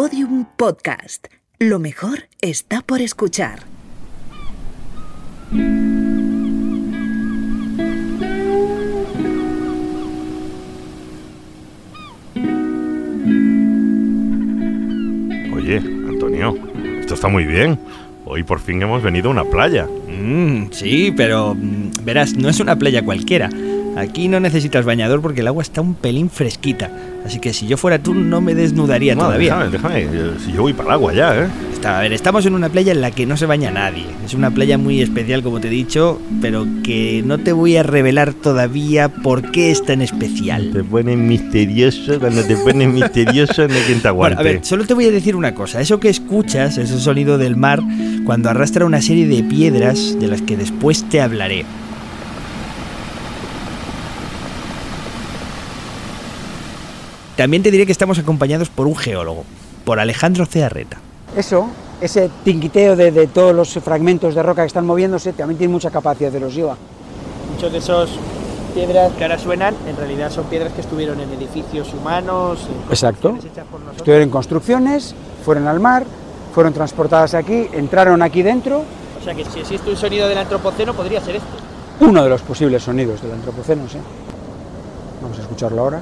Podium Podcast. Lo mejor está por escuchar. Oye, Antonio, esto está muy bien. Hoy por fin hemos venido a una playa. Mm, sí, pero mm, verás, no es una playa cualquiera. Aquí no necesitas bañador porque el agua está un pelín fresquita. Así que si yo fuera tú no me desnudaría No, todavía. Déjame, déjame. Si yo voy para el agua ya, ¿eh? Está- a ver, estamos en una playa en la que no se baña nadie. Es una playa muy especial, como te he dicho, pero que no te voy a revelar todavía por qué es tan especial. Te pones misterioso. Cuando te pones misterioso, no hay quien te aguante. Bueno, a ver, solo te voy a decir una cosa. Eso que escuchas, ese sonido del mar, cuando arrastra una serie de piedras de las que después te hablaré. También te diré que estamos acompañados por un geólogo, por Alejandro Cearreta. Eso, ese tinquiteo de, de todos los fragmentos de roca que están moviéndose, también tiene mucha capacidad erosiva. Muchos de esos piedras que ahora suenan, en realidad son piedras que estuvieron en edificios humanos. en Exacto. hechas por. Estuvieron en construcciones, fueron al mar, fueron transportadas aquí, entraron aquí dentro. O sea que si existe un sonido del antropoceno, podría ser este. Uno de los posibles sonidos del antropoceno, sí. Vamos a escucharlo ahora.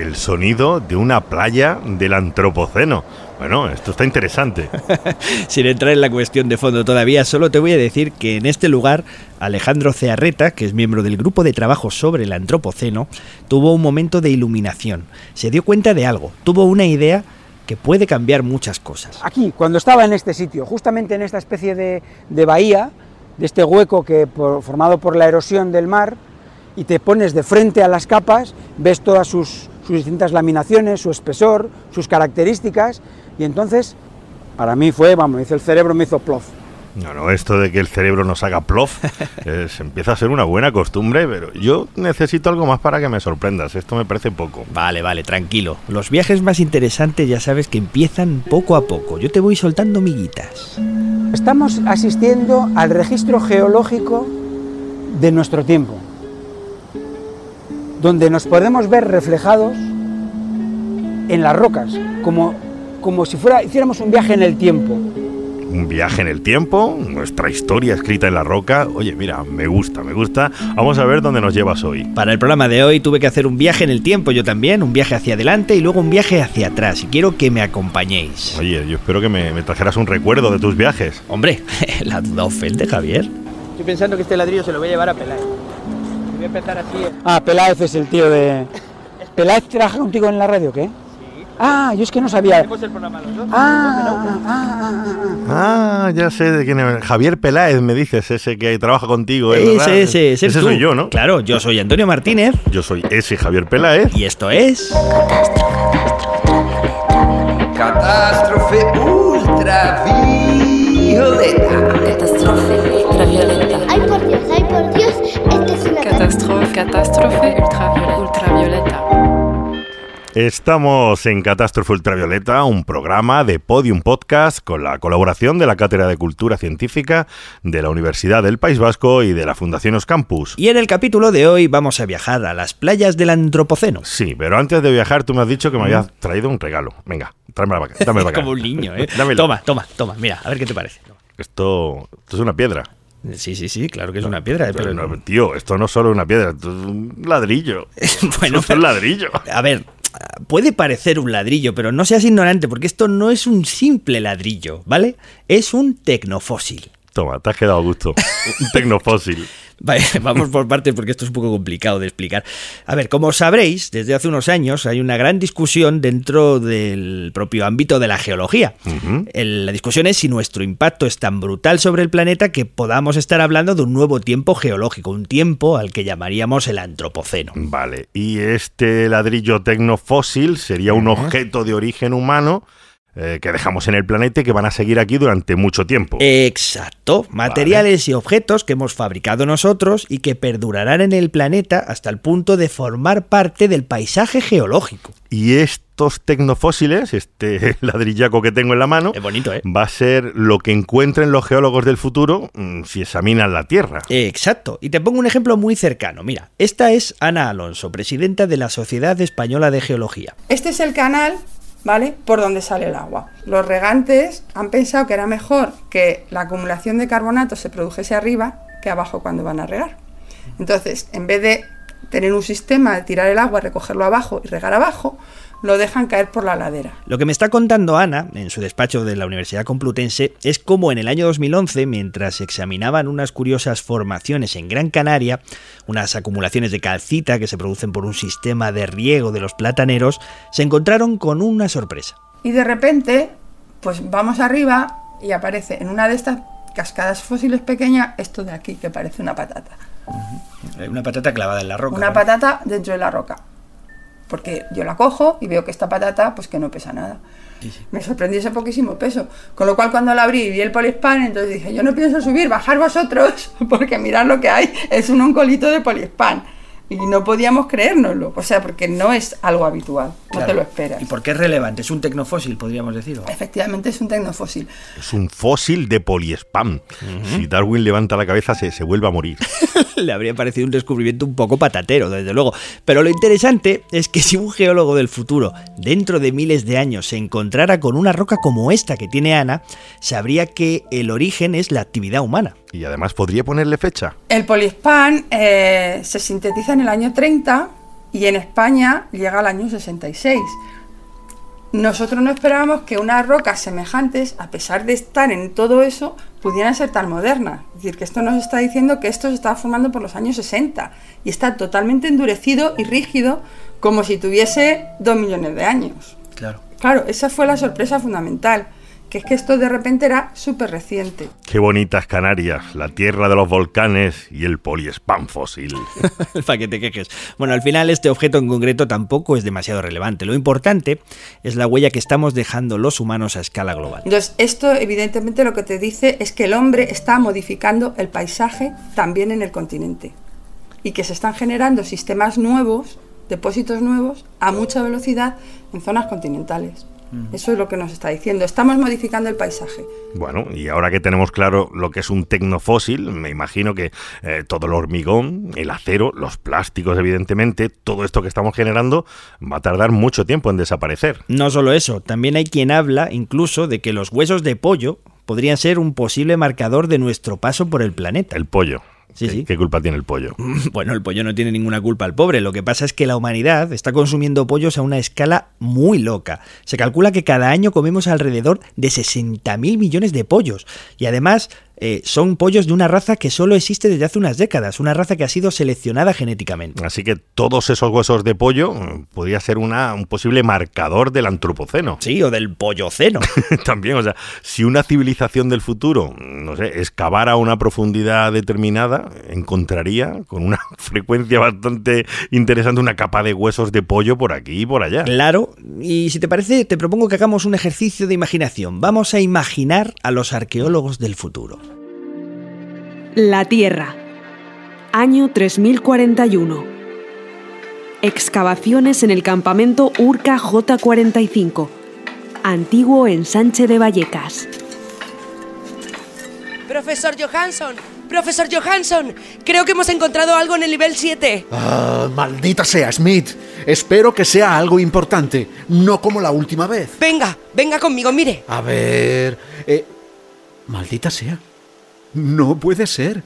El sonido de una playa del Antropoceno. Bueno, esto está interesante. Sin entrar en la cuestión de fondo todavía, solo te voy a decir que en este lugar Alejandro Cearreta, que es miembro del grupo de trabajo sobre el Antropoceno, tuvo un momento de iluminación. Se dio cuenta de algo, tuvo una idea que puede cambiar muchas cosas. Aquí, cuando estaba en este sitio, justamente en esta especie de, de bahía, de este hueco que por- formado por la erosión del mar, y te pones de frente a las capas, ves todas sus, sus distintas laminaciones, su espesor, sus características, y entonces, para mí fue, vamos, me hizo el cerebro, me hizo plof. No, no, esto de que el cerebro nos haga plof eh, se empieza a ser una buena costumbre, pero yo necesito algo más para que me sorprendas. Esto me parece poco. Vale, vale, tranquilo. Los viajes más interesantes ya sabes que empiezan poco a poco. Yo te voy soltando miguitas. Estamos asistiendo al registro geológico de nuestro tiempo, donde nos podemos ver reflejados en las rocas, como, como si fuera, hiciéramos un viaje en el tiempo. Un viaje en el tiempo, nuestra historia escrita en la roca. Oye, mira, me gusta, me gusta. Vamos a ver dónde nos llevas hoy. Para el programa de hoy tuve que hacer un viaje en el tiempo yo también, un viaje hacia adelante y luego un viaje hacia atrás. Y quiero que me acompañéis. Oye, yo espero que me, me trajeras un recuerdo de tus viajes. Hombre, la duda ofende, Javier. Estoy pensando que este ladrillo se lo voy a llevar a Peláez. Voy a empezar así. eh. Ah, Peláez es el tío de... ¿Peláez trabaja contigo en la radio, qué? Ah, yo es que no sabía. Hacemos el programa los dos. Ah, ah, ah, ah, ah. Ah, ya sé de quién es. Javier Peláez, me dices, ese que trabaja contigo. ¿eh? Ese, ese, ese, tú. soy yo, ¿no? Claro, yo soy Antonio Martínez Yo soy ese Javier Peláez. y esto es... Catástrofe ultravioleta. Catástrofe ultravioleta. Catástrofe ultravioleta. ultravioleta. Estamos en Catástrofe Ultravioleta, un programa de Podium Podcast con la colaboración de la Cátedra de Cultura Científica de la Universidad del País Vasco y de la Fundación Oscampus. Y en el capítulo de hoy vamos a viajar a las playas del Antropoceno. Sí, pero antes de viajar tú me has dicho que me habías traído un regalo. Venga, tráemelo para acá. Dámelo para acá. Como un niño, ¿eh? Dámelo. Toma, toma, toma. Mira, a ver qué te parece. Esto, esto es una piedra. Sí, sí, sí, claro que es una piedra. Pero Pero no, tío, esto no es solo una piedra, esto es un ladrillo. bueno, esto es un ladrillo. A ver, puede parecer un ladrillo, pero no seas ignorante, porque esto no es un simple ladrillo, ¿vale? Es un tecnofósil. Toma, te has quedado a gusto. Un tecnofósil. Vale, vamos por partes porque esto es un poco complicado de explicar. A ver, como sabréis, desde hace unos años hay una gran discusión dentro del propio ámbito de la geología. El- la discusión es si nuestro impacto es tan brutal sobre el planeta que podamos estar hablando de un nuevo tiempo geológico, un tiempo al que llamaríamos el antropoceno. Vale, y este ladrillo tecnofósil sería un objeto de origen humano eh, que dejamos en el planeta y que van a seguir aquí durante mucho tiempo. Exacto, materiales y objetos que hemos fabricado nosotros y que perdurarán en el planeta hasta el punto de formar parte del paisaje geológico. Y estos tecnofósiles, este ladrillaco que tengo en la mano, Es bonito, ¿eh? va a ser lo que encuentren los geólogos del futuro mm, si examinan la Tierra. Exacto, y te pongo un ejemplo muy cercano. Mira, esta es Ana Alonso, presidenta de la Sociedad Española de Geología. Este es el canal ¿vale? Por donde sale el agua. Los regantes han pensado que era mejor que la acumulación de carbonato se produjese arriba que abajo cuando van a regar. Entonces, en vez de tener un sistema de tirar el agua, recogerlo abajo y regar abajo, lo dejan caer por la ladera. Lo que me está contando Ana, en su despacho de la Universidad Complutense, es cómo en el año 2011, mientras examinaban unas curiosas formaciones en Gran Canaria, unas acumulaciones de calcita que se producen por un sistema de riego de los plataneros, se encontraron con una sorpresa. Y de repente, pues vamos arriba y aparece en una de estas cascadas fósiles pequeñas esto de aquí, que parece una patata. Una patata clavada en la roca. Una ¿no? patata dentro de la roca. Porque yo la cojo y veo que esta patata, pues que no pesa nada. Me sorprendió ese poquísimo peso. Con lo cual cuando la abrí y vi el poliespan, entonces dije, yo no pienso subir, bajar vosotros, porque mirad lo que hay, es un oncolito de poliespan. Y no podíamos creérnoslo, o sea, porque no es algo habitual, no Claro. te lo esperas. ¿Y por qué es relevante? Es un tecnofósil, podríamos decir. ¿o? Efectivamente es un tecnofósil. Es un fósil de poliespam. Si Darwin levanta la cabeza, se, se vuelve a morir. Le habría parecido un descubrimiento un poco patatero, desde luego. Pero lo interesante es que si un geólogo del futuro, dentro de miles de años, se encontrara con una roca como esta que tiene Ana, sabría que el origen es la actividad humana. Y además podría ponerle fecha. El poliespan eh, se sintetiza en el año 30 y en España llega al año 66. Nosotros no esperábamos que unas rocas semejantes, a pesar de estar en todo eso, pudieran ser tan modernas. Es decir, que esto nos está diciendo que esto se estaba formando por los años 60 y está totalmente endurecido y rígido como si tuviese dos millones de años. Claro. Claro, esa fue la sorpresa fundamental, que es que esto de repente era súper reciente. Qué bonitas Canarias, la tierra de los volcanes y el poliespam fósil. Para que te quejes. Bueno, al final este objeto en concreto tampoco es demasiado relevante. Lo importante es la huella que estamos dejando los humanos a escala global. Entonces, esto evidentemente lo que te dice es que el hombre está modificando el paisaje también en el continente y que se están generando sistemas nuevos, depósitos nuevos, a mucha velocidad en zonas continentales. Eso es lo que nos está diciendo. Estamos modificando el paisaje. Bueno, y ahora que tenemos claro lo que es un tecnofósil, me imagino que eh, todo el hormigón, el acero, los plásticos, evidentemente, todo esto que estamos generando va a tardar mucho tiempo en desaparecer. No solo eso, también hay quien habla incluso de que los huesos de pollo podrían ser un posible marcador de nuestro paso por el planeta. El pollo. Sí, ¿Qué, sí. qué culpa tiene el pollo? Bueno, el pollo no tiene ninguna culpa al pobre. Lo que pasa es que la humanidad está consumiendo pollos a una escala muy loca. Se calcula que cada año comemos alrededor de 60.000 millones de pollos. Y además eh, son pollos de una raza que solo existe desde hace unas décadas. Una raza que ha sido seleccionada genéticamente. Así que todos esos huesos de pollo eh, podría ser una, un posible marcador del antropoceno. Sí, o del polloceno. También, o sea, si una civilización del futuro, no sé, excavara a una profundidad determinada, encontraría con una frecuencia bastante interesante una capa de huesos de pollo por aquí y por allá. Claro, y si te parece, te propongo que hagamos un ejercicio de imaginación. Vamos a imaginar a los arqueólogos del futuro. La Tierra. Año 3041. Excavaciones en el campamento Urca J45. Antiguo ensanche de Vallecas. Profesor Johansson, profesor Johansson, creo que hemos encontrado algo en el nivel 7. Ah, maldita sea, Smith. Espero que sea algo importante, no como la última vez. Venga, venga conmigo, mire. A ver... eh, maldita sea. No puede ser.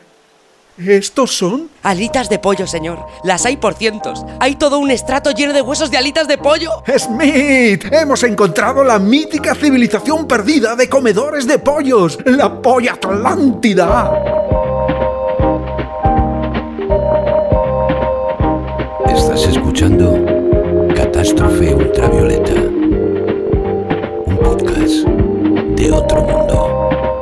¿Estos son? Alitas de pollo, señor. Las hay por cientos. Hay todo un estrato lleno de huesos de alitas de pollo. ¡Smith! Hemos encontrado la mítica civilización perdida de comedores de pollos, la polla atlántida. Estás escuchando Catástrofe Ultravioleta, un podcast de otro mundo.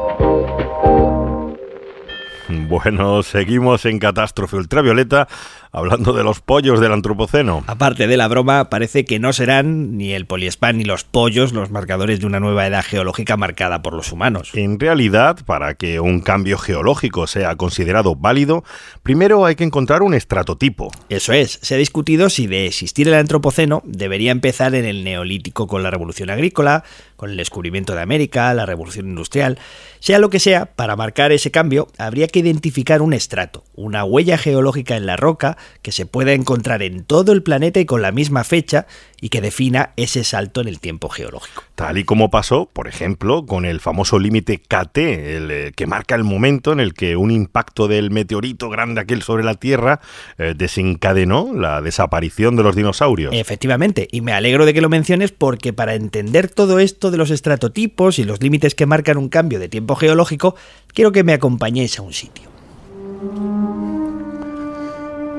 Bueno, seguimos en Catástrofe Ultravioleta hablando de los pollos del Antropoceno. Aparte de la broma, parece que no serán ni el poliespan ni los pollos los marcadores de una nueva edad geológica marcada por los humanos. En realidad, para que un cambio geológico sea considerado válido, primero hay que encontrar un estratotipo. Eso es, se ha discutido si de existir el Antropoceno debería empezar en el Neolítico con la Revolución Agrícola, con el descubrimiento de América, la Revolución Industrial. Sea lo que sea, para marcar ese cambio habría que identificar un estrato, una huella geológica en la roca que se pueda encontrar en todo el planeta y con la misma fecha y que defina ese salto en el tiempo geológico. Tal y como pasó, por ejemplo, con el famoso límite KT, el eh, que marca el momento en el que un impacto del meteorito grande aquel sobre la Tierra eh, desencadenó la desaparición de los dinosaurios. Efectivamente, y me alegro de que lo menciones porque para entender todo esto de los estratotipos y los límites que marcan un cambio de tiempo geológico, quiero que me acompañéis a un sitio.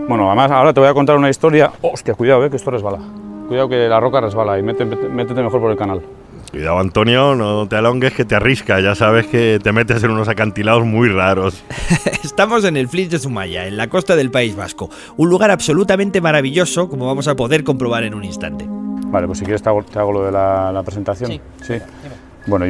Bueno, además ahora te voy a contar una historia. Hostia, cuidado, eh, que esto resbala. Cuidado que la roca resbala y métete, métete mejor por el canal. Cuidado, Antonio, no te alongues que te arrisca. Ya sabes que te metes en unos acantilados muy raros. Estamos en el Flix de Zumaya, en la costa del País Vasco. Un lugar absolutamente maravilloso, como vamos a poder comprobar en un instante. Vale, pues si quieres te hago, te hago lo de la, la presentación. Sí. Bueno,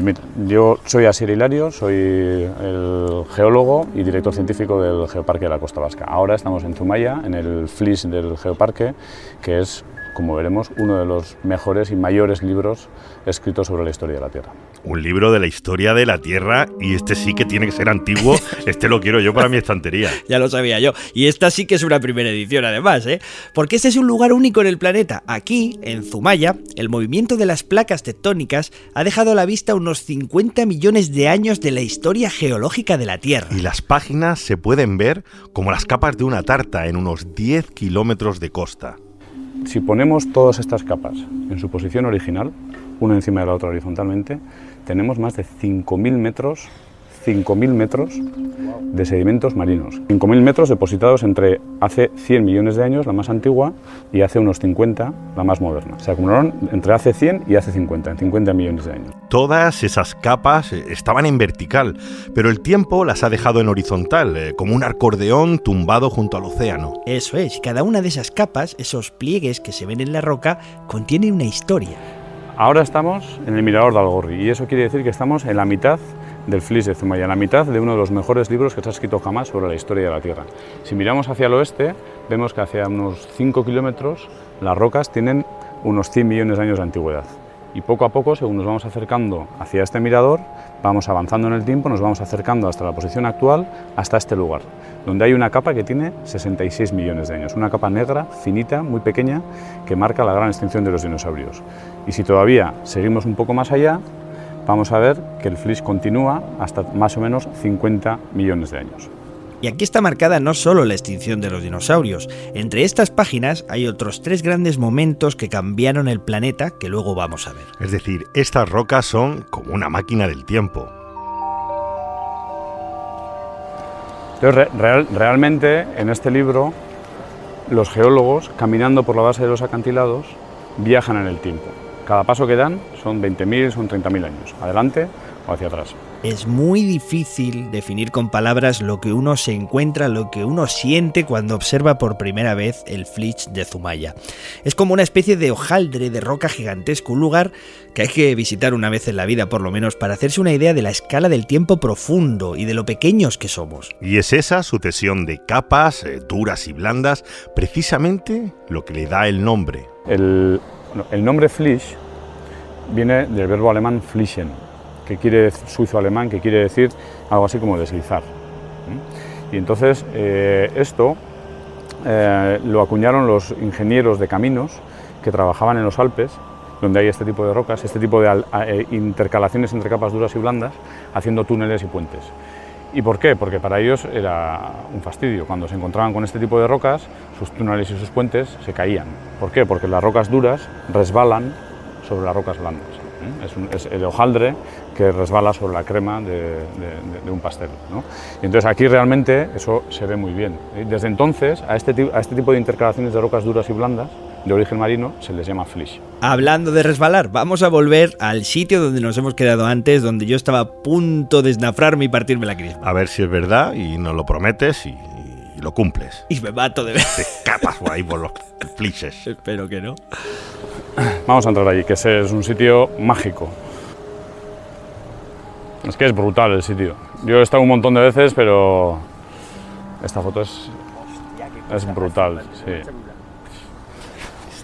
yo soy Asier Hilario, soy el geólogo y director científico del Geoparque de la Costa Vasca. Ahora estamos en Zumaya, en el FLIS del Geoparque, que es, como veremos, uno de los mejores y mayores libros escritos sobre la historia de la Tierra. Un libro de la historia de la Tierra y este sí que tiene que ser antiguo. Este lo quiero yo para mi estantería. Ya lo sabía yo. Y esta sí que es una primera edición además, ¿eh? Porque este es un lugar único en el planeta. Aquí, en Zumaya, el movimiento de las placas tectónicas ha dejado a la vista unos 50 millones de años de la historia geológica de la Tierra. Y las páginas se pueden ver como las capas de una tarta en unos 10 kilómetros de costa. Si ponemos todas estas capas en su posición original, una encima de la otra horizontalmente, tenemos más de 5.000 metros 5.000 metros de sedimentos marinos. 5.000 metros depositados entre hace 100 millones de años, la más antigua, y hace unos 50, la más moderna. Se acumularon entre hace 100 y hace 50, en 50 millones de años. Todas esas capas eh, estaban en vertical, pero el tiempo las ha dejado en horizontal, eh, como un acordeón tumbado junto al océano. Eso es, cada una de esas capas, esos pliegues que se ven en la roca, contiene una historia. Ahora estamos en el Mirador de Algorri y eso quiere decir que estamos en la mitad del Flis de Zumaya, en la mitad de uno de los mejores libros que se ha escrito jamás sobre la historia de la Tierra. Si miramos hacia el oeste, vemos que hacia unos 5 kilómetros las rocas tienen unos 100 millones de años de antigüedad. Y poco a poco, según nos vamos acercando hacia este mirador, vamos avanzando en el tiempo, nos vamos acercando hasta la posición actual, hasta este lugar, donde hay una capa que tiene 66 millones de años, una capa negra, finita, muy pequeña, que marca la gran extinción de los dinosaurios. Y si todavía seguimos un poco más allá, vamos a ver que el flis continúa hasta más o menos 50 millones de años. Y aquí está marcada no solo la extinción de los dinosaurios. Entre estas páginas hay otros tres grandes momentos que cambiaron el planeta que luego vamos a ver. Es decir, estas rocas son como una máquina del tiempo. Entonces, real, realmente en este libro los geólogos, caminando por la base de los acantilados, viajan en el tiempo. Cada paso que dan son 20.000, son 30.000 años, adelante o hacia atrás. Es muy difícil definir con palabras lo que uno se encuentra, lo que uno siente cuando observa por primera vez el Flitch de Zumaya. Es como una especie de hojaldre de roca gigantesco, un lugar que hay que visitar una vez en la vida por lo menos para hacerse una idea de la escala del tiempo profundo y de lo pequeños que somos. Y es esa sucesión de capas, eh, duras y blandas, precisamente lo que le da el nombre. El, nombre Flitch viene del verbo alemán flischen, que quiere suizo-alemán, que quiere decir algo así como deslizar. Y entonces eh, esto eh, lo acuñaron los ingenieros de caminos que trabajaban en los Alpes, donde hay este tipo de rocas, este tipo de eh, intercalaciones entre capas duras y blandas, haciendo túneles y puentes. ¿Y por qué? Porque para ellos era un fastidio. Cuando se encontraban con este tipo de rocas, sus túneles y sus puentes se caían. ¿Por qué? Porque las rocas duras resbalan sobre las rocas blandas. Es, un, es, el hojaldre que resbala sobre la crema de, de, de un pastel. ¿no? Y entonces aquí realmente eso se ve muy bien. ¿eh? Desde entonces a este, a este tipo de intercalaciones de rocas duras y blandas de origen marino se les llama flish. Hablando de resbalar, vamos a volver al sitio donde nos hemos quedado antes, donde yo estaba a punto de esnafrarme y partirme la crisma. A ver si es verdad y nos lo prometes y, y lo cumples. Y me mato de ver. Te capas por ahí por los flishes. Espero que no. Vamos a entrar allí, que ese es un sitio mágico. Es que es brutal el sitio. Yo he estado un montón de veces, pero esta foto es, es brutal. Sí.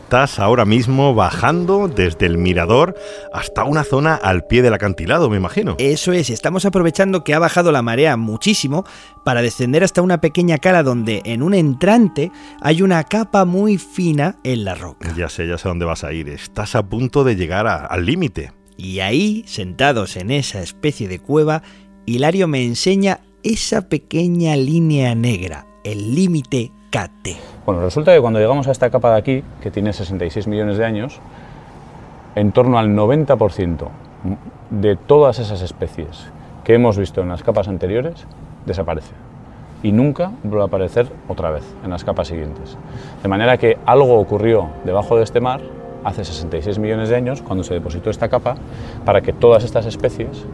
Estás ahora mismo bajando desde el mirador hasta una zona al pie del acantilado, me imagino. Eso es, estamos aprovechando que ha bajado la marea muchísimo para descender hasta una pequeña cala donde en un entrante hay una capa muy fina en la roca. Ya sé, ya sé dónde vas a ir. Estás a punto de llegar a- al límite. Y ahí, sentados en esa especie de cueva, Hilario me enseña esa pequeña línea negra, el límite Bueno, resulta que cuando llegamos a esta capa de aquí, que tiene 66 millones de años, en torno al 90% de todas esas especies que hemos visto en las capas anteriores desaparece. Y nunca vuelve a aparecer otra vez en las capas siguientes. De manera que algo ocurrió debajo de este mar hace 66 millones de años, cuando se depositó esta capa, para que todas estas especies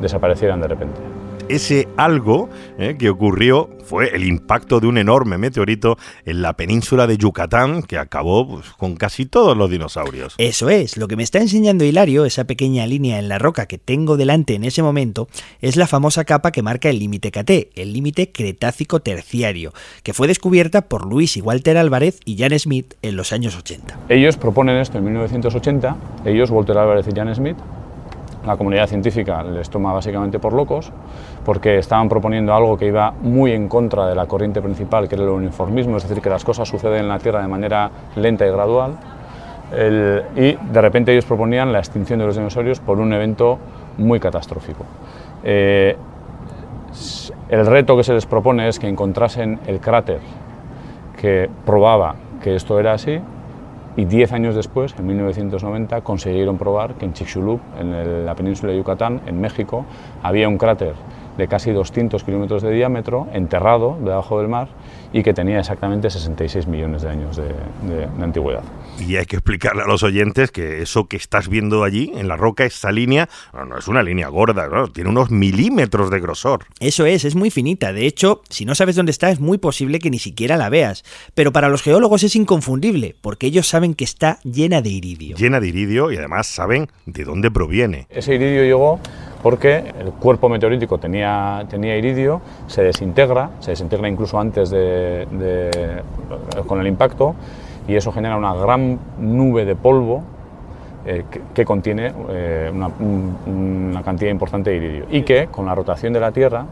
desaparecieran de repente. Ese algo eh, que ocurrió fue el impacto de un enorme meteorito en la península de Yucatán que acabó pues, con casi todos los dinosaurios. Eso es, lo que me está enseñando Hilario, esa pequeña línea en la roca que tengo delante en ese momento, es la famosa capa que marca el límite KT, el límite Cretácico Terciario, que fue descubierta por Luis y Walter Álvarez y Jan Smith en los años 80. Ellos proponen esto en 1980, ellos, Walter Álvarez y Jan Smith, la comunidad científica les toma básicamente por locos, porque estaban proponiendo algo que iba muy en contra de la corriente principal, que era el uniformismo, es decir, que las cosas suceden en la Tierra de manera lenta y gradual. Y de repente ellos proponían la extinción de los dinosaurios por un evento muy catastrófico. Eh, el reto que se les propone es que encontrasen el cráter que probaba que esto era así y 10 años después, en 1990, consiguieron probar que en Chicxulub, en la península de Yucatán, en México, había un cráter de casi 200 kilómetros de diámetro, enterrado debajo del mar, y que tenía exactamente 66 millones de años de antigüedad. Y hay que explicarle a los oyentes que eso que estás viendo allí en la roca, esa línea, no, no es una línea gorda, ¿no? tiene unos milímetros de grosor. Eso es, es muy finita. De hecho, si no sabes dónde está, es muy posible que ni siquiera la veas. Pero para los geólogos es inconfundible, porque ellos saben que está llena de iridio. Llena de iridio y además saben de dónde proviene. Ese iridio llegó porque el cuerpo meteorítico tenía, tenía iridio, se desintegra, se desintegra incluso antes de, de- con el impacto, y eso genera una gran nube de polvo eh, que, contiene eh, una, un- una cantidad importante de iridio y que con la rotación de la Tierra.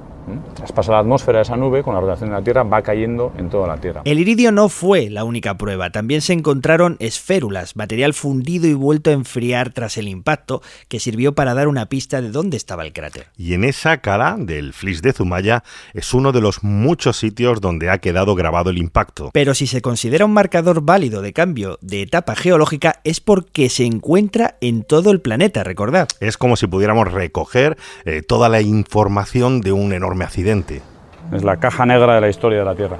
Traspasa la atmósfera de esa nube, con la rotación de la Tierra va cayendo en toda la Tierra. El iridio no fue la única prueba, también se encontraron esférulas, material fundido y vuelto a enfriar tras el impacto, que sirvió para dar una pista de dónde estaba el cráter. Y en esa cala del Flis de Zumaya es uno de los muchos sitios donde ha quedado grabado el impacto. Pero si se considera un marcador válido de cambio de etapa geológica es porque se encuentra en todo el planeta, recordad. Es como si pudiéramos recoger eh, toda la información de un enorme accidente. Es la caja negra de la historia de la Tierra.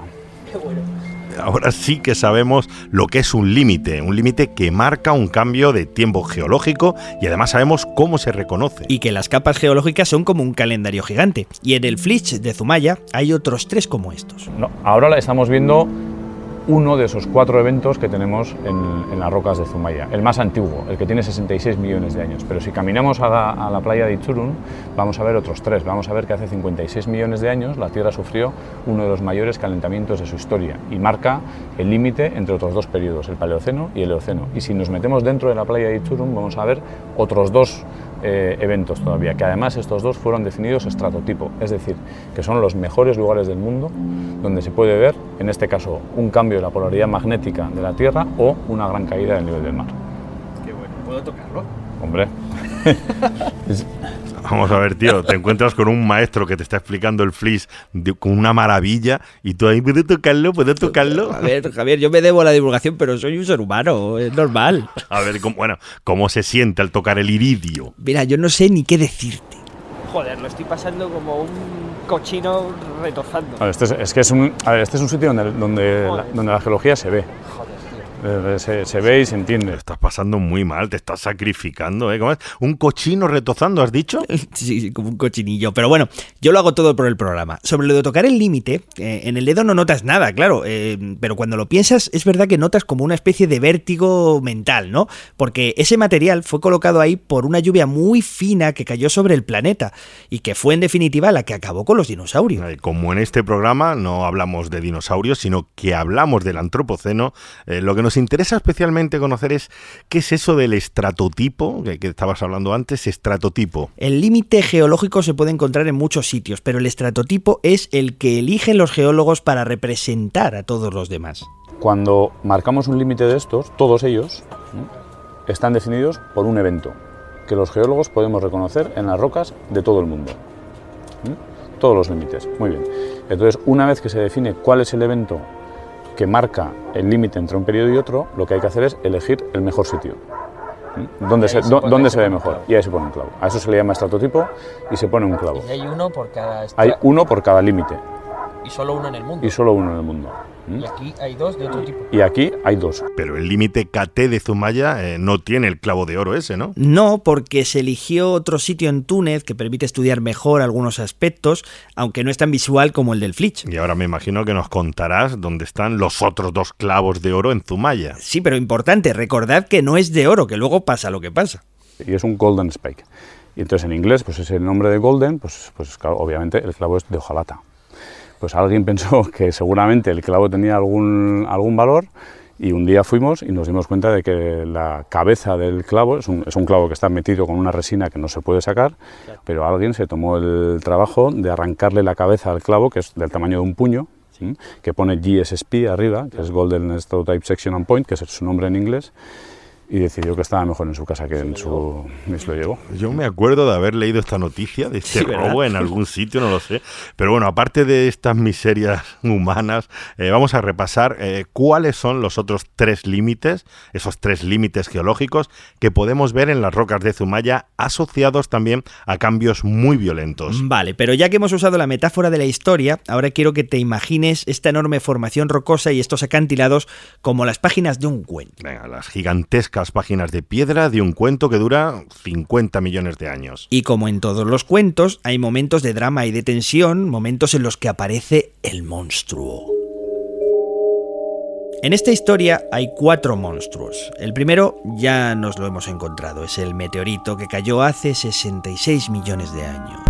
Ahora sí que sabemos lo que es un límite, un límite que marca un cambio de tiempo geológico y además sabemos cómo se reconoce. Y que las capas geológicas son como un calendario gigante. Y en el Flitch de Zumaya hay otros tres como estos. No, ahora la estamos viendo uno de esos cuatro eventos que tenemos en, las rocas de Zumaya, el más antiguo, el que tiene 66 millones de años. Pero si caminamos a la, playa de Itzurun, vamos a ver otros tres. Vamos a ver que hace 56 millones de años la Tierra sufrió uno de los mayores calentamientos de su historia y marca el límite entre otros dos periodos, el Paleoceno y el Eoceno. Y si nos metemos dentro de la playa de Itzurun, vamos a ver otros dos eh, eventos todavía, que además estos dos fueron definidos estratotipo, es decir, que son los mejores lugares del mundo donde se puede ver, en este caso, un cambio de la polaridad magnética de la Tierra o una gran caída del nivel del mar. Qué bueno, ¿puedo tocarlo? Hombre. Vamos a ver, tío, te encuentras con un maestro que te está explicando el flis con una maravilla y tú ahí, ¿puedo tocarlo? ¿Puedo tocarlo? A ver, Javier, yo me debo a la divulgación, pero soy un ser humano, es normal. A ver, cómo, bueno, ¿cómo se siente al tocar el iridio? Mira, yo no sé ni qué decirte. Joder, lo estoy pasando como un cochino retozando. A ver, este es, es que es un, a ver, este es un sitio donde, donde, la, donde la geología se ve. Eh, Se, se ve y se entiende. Estás pasando muy mal, te estás sacrificando, ¿eh? ¿Cómo es? ¿Un cochino retozando, has dicho? Sí, sí, como un cochinillo. Pero bueno, yo lo hago todo por el programa. Sobre lo de tocar el límite, eh, en el dedo no notas nada, claro. eh, pero cuando lo piensas, es verdad que notas como una especie de vértigo mental, ¿no? Porque ese material fue colocado ahí por una lluvia muy fina que cayó sobre el planeta y que fue en definitiva la que acabó con los dinosaurios. Como en este programa no hablamos de dinosaurios, sino que hablamos del antropoceno, eh, lo que nos nos interesa especialmente conocer es qué es eso del estratotipo, que, que estabas hablando antes, estratotipo. El límite geológico se puede encontrar en muchos sitios, pero el estratotipo es el que eligen los geólogos para representar a todos los demás. Cuando marcamos un límite de estos, todos ellos ¿no? están definidos por un evento que los geólogos podemos reconocer en las rocas de todo el mundo. Todos los límites. Muy bien. Entonces, una vez que se define cuál es el evento que marca el límite entre un periodo y otro, lo que hay que hacer es elegir el mejor sitio. ¿Dónde, se, pone- ve mejor? Y ahí se pone un clavo. A eso se le llama estratotipo y se pone un clavo. Y hay uno por cada Hay uno por cada límite y solo uno en el mundo. y solo uno en el mundo. ¿Mm? Y aquí hay dos de otro tipo. Y aquí hay dos. Pero el límite KT de Zumaya eh, no tiene el clavo de oro ese, ¿no? No, porque se eligió otro sitio en Túnez que permite estudiar mejor algunos aspectos, aunque no es tan visual como el del Flitch. Y ahora me imagino que nos contarás dónde están los otros dos clavos de oro en Zumaya. Sí, pero importante, recordad que no es de oro, que luego pasa lo que pasa. y es un golden spike. Y entonces en inglés, pues ese nombre de golden, pues, pues claro, obviamente el clavo es de hojalata. Pues alguien pensó que seguramente el clavo tenía algún, algún valor y un día fuimos y nos dimos cuenta de que la cabeza del clavo, es un, es un clavo que está metido con una resina que no se puede sacar, pero alguien se tomó el trabajo de arrancarle la cabeza al clavo, que es del tamaño de un puño, ¿sí? que pone GSSP arriba, que es Golden Type Section and Point, que es su nombre en inglés, y decidió que estaba mejor en su casa que en su... y se lo llevó. Yo me acuerdo de haber leído esta noticia de este robo en algún sitio, no lo sé. Pero bueno, aparte de estas miserias humanas, eh, vamos a repasar eh, cuáles son los otros tres límites, esos tres límites geológicos que podemos ver en las rocas de Zumaya, asociados también a cambios muy violentos. Vale, pero ya que hemos usado la metáfora de la historia, ahora quiero que te imagines esta enorme formación rocosa y estos acantilados como las páginas de un cuento. Venga, las gigantescas páginas de piedra de un cuento que dura 50 millones de años. Y como en todos los cuentos, hay momentos de drama y de tensión, momentos en los que aparece el monstruo. En esta historia hay cuatro monstruos. El primero ya nos lo hemos encontrado, es el meteorito que cayó hace 66 millones de años.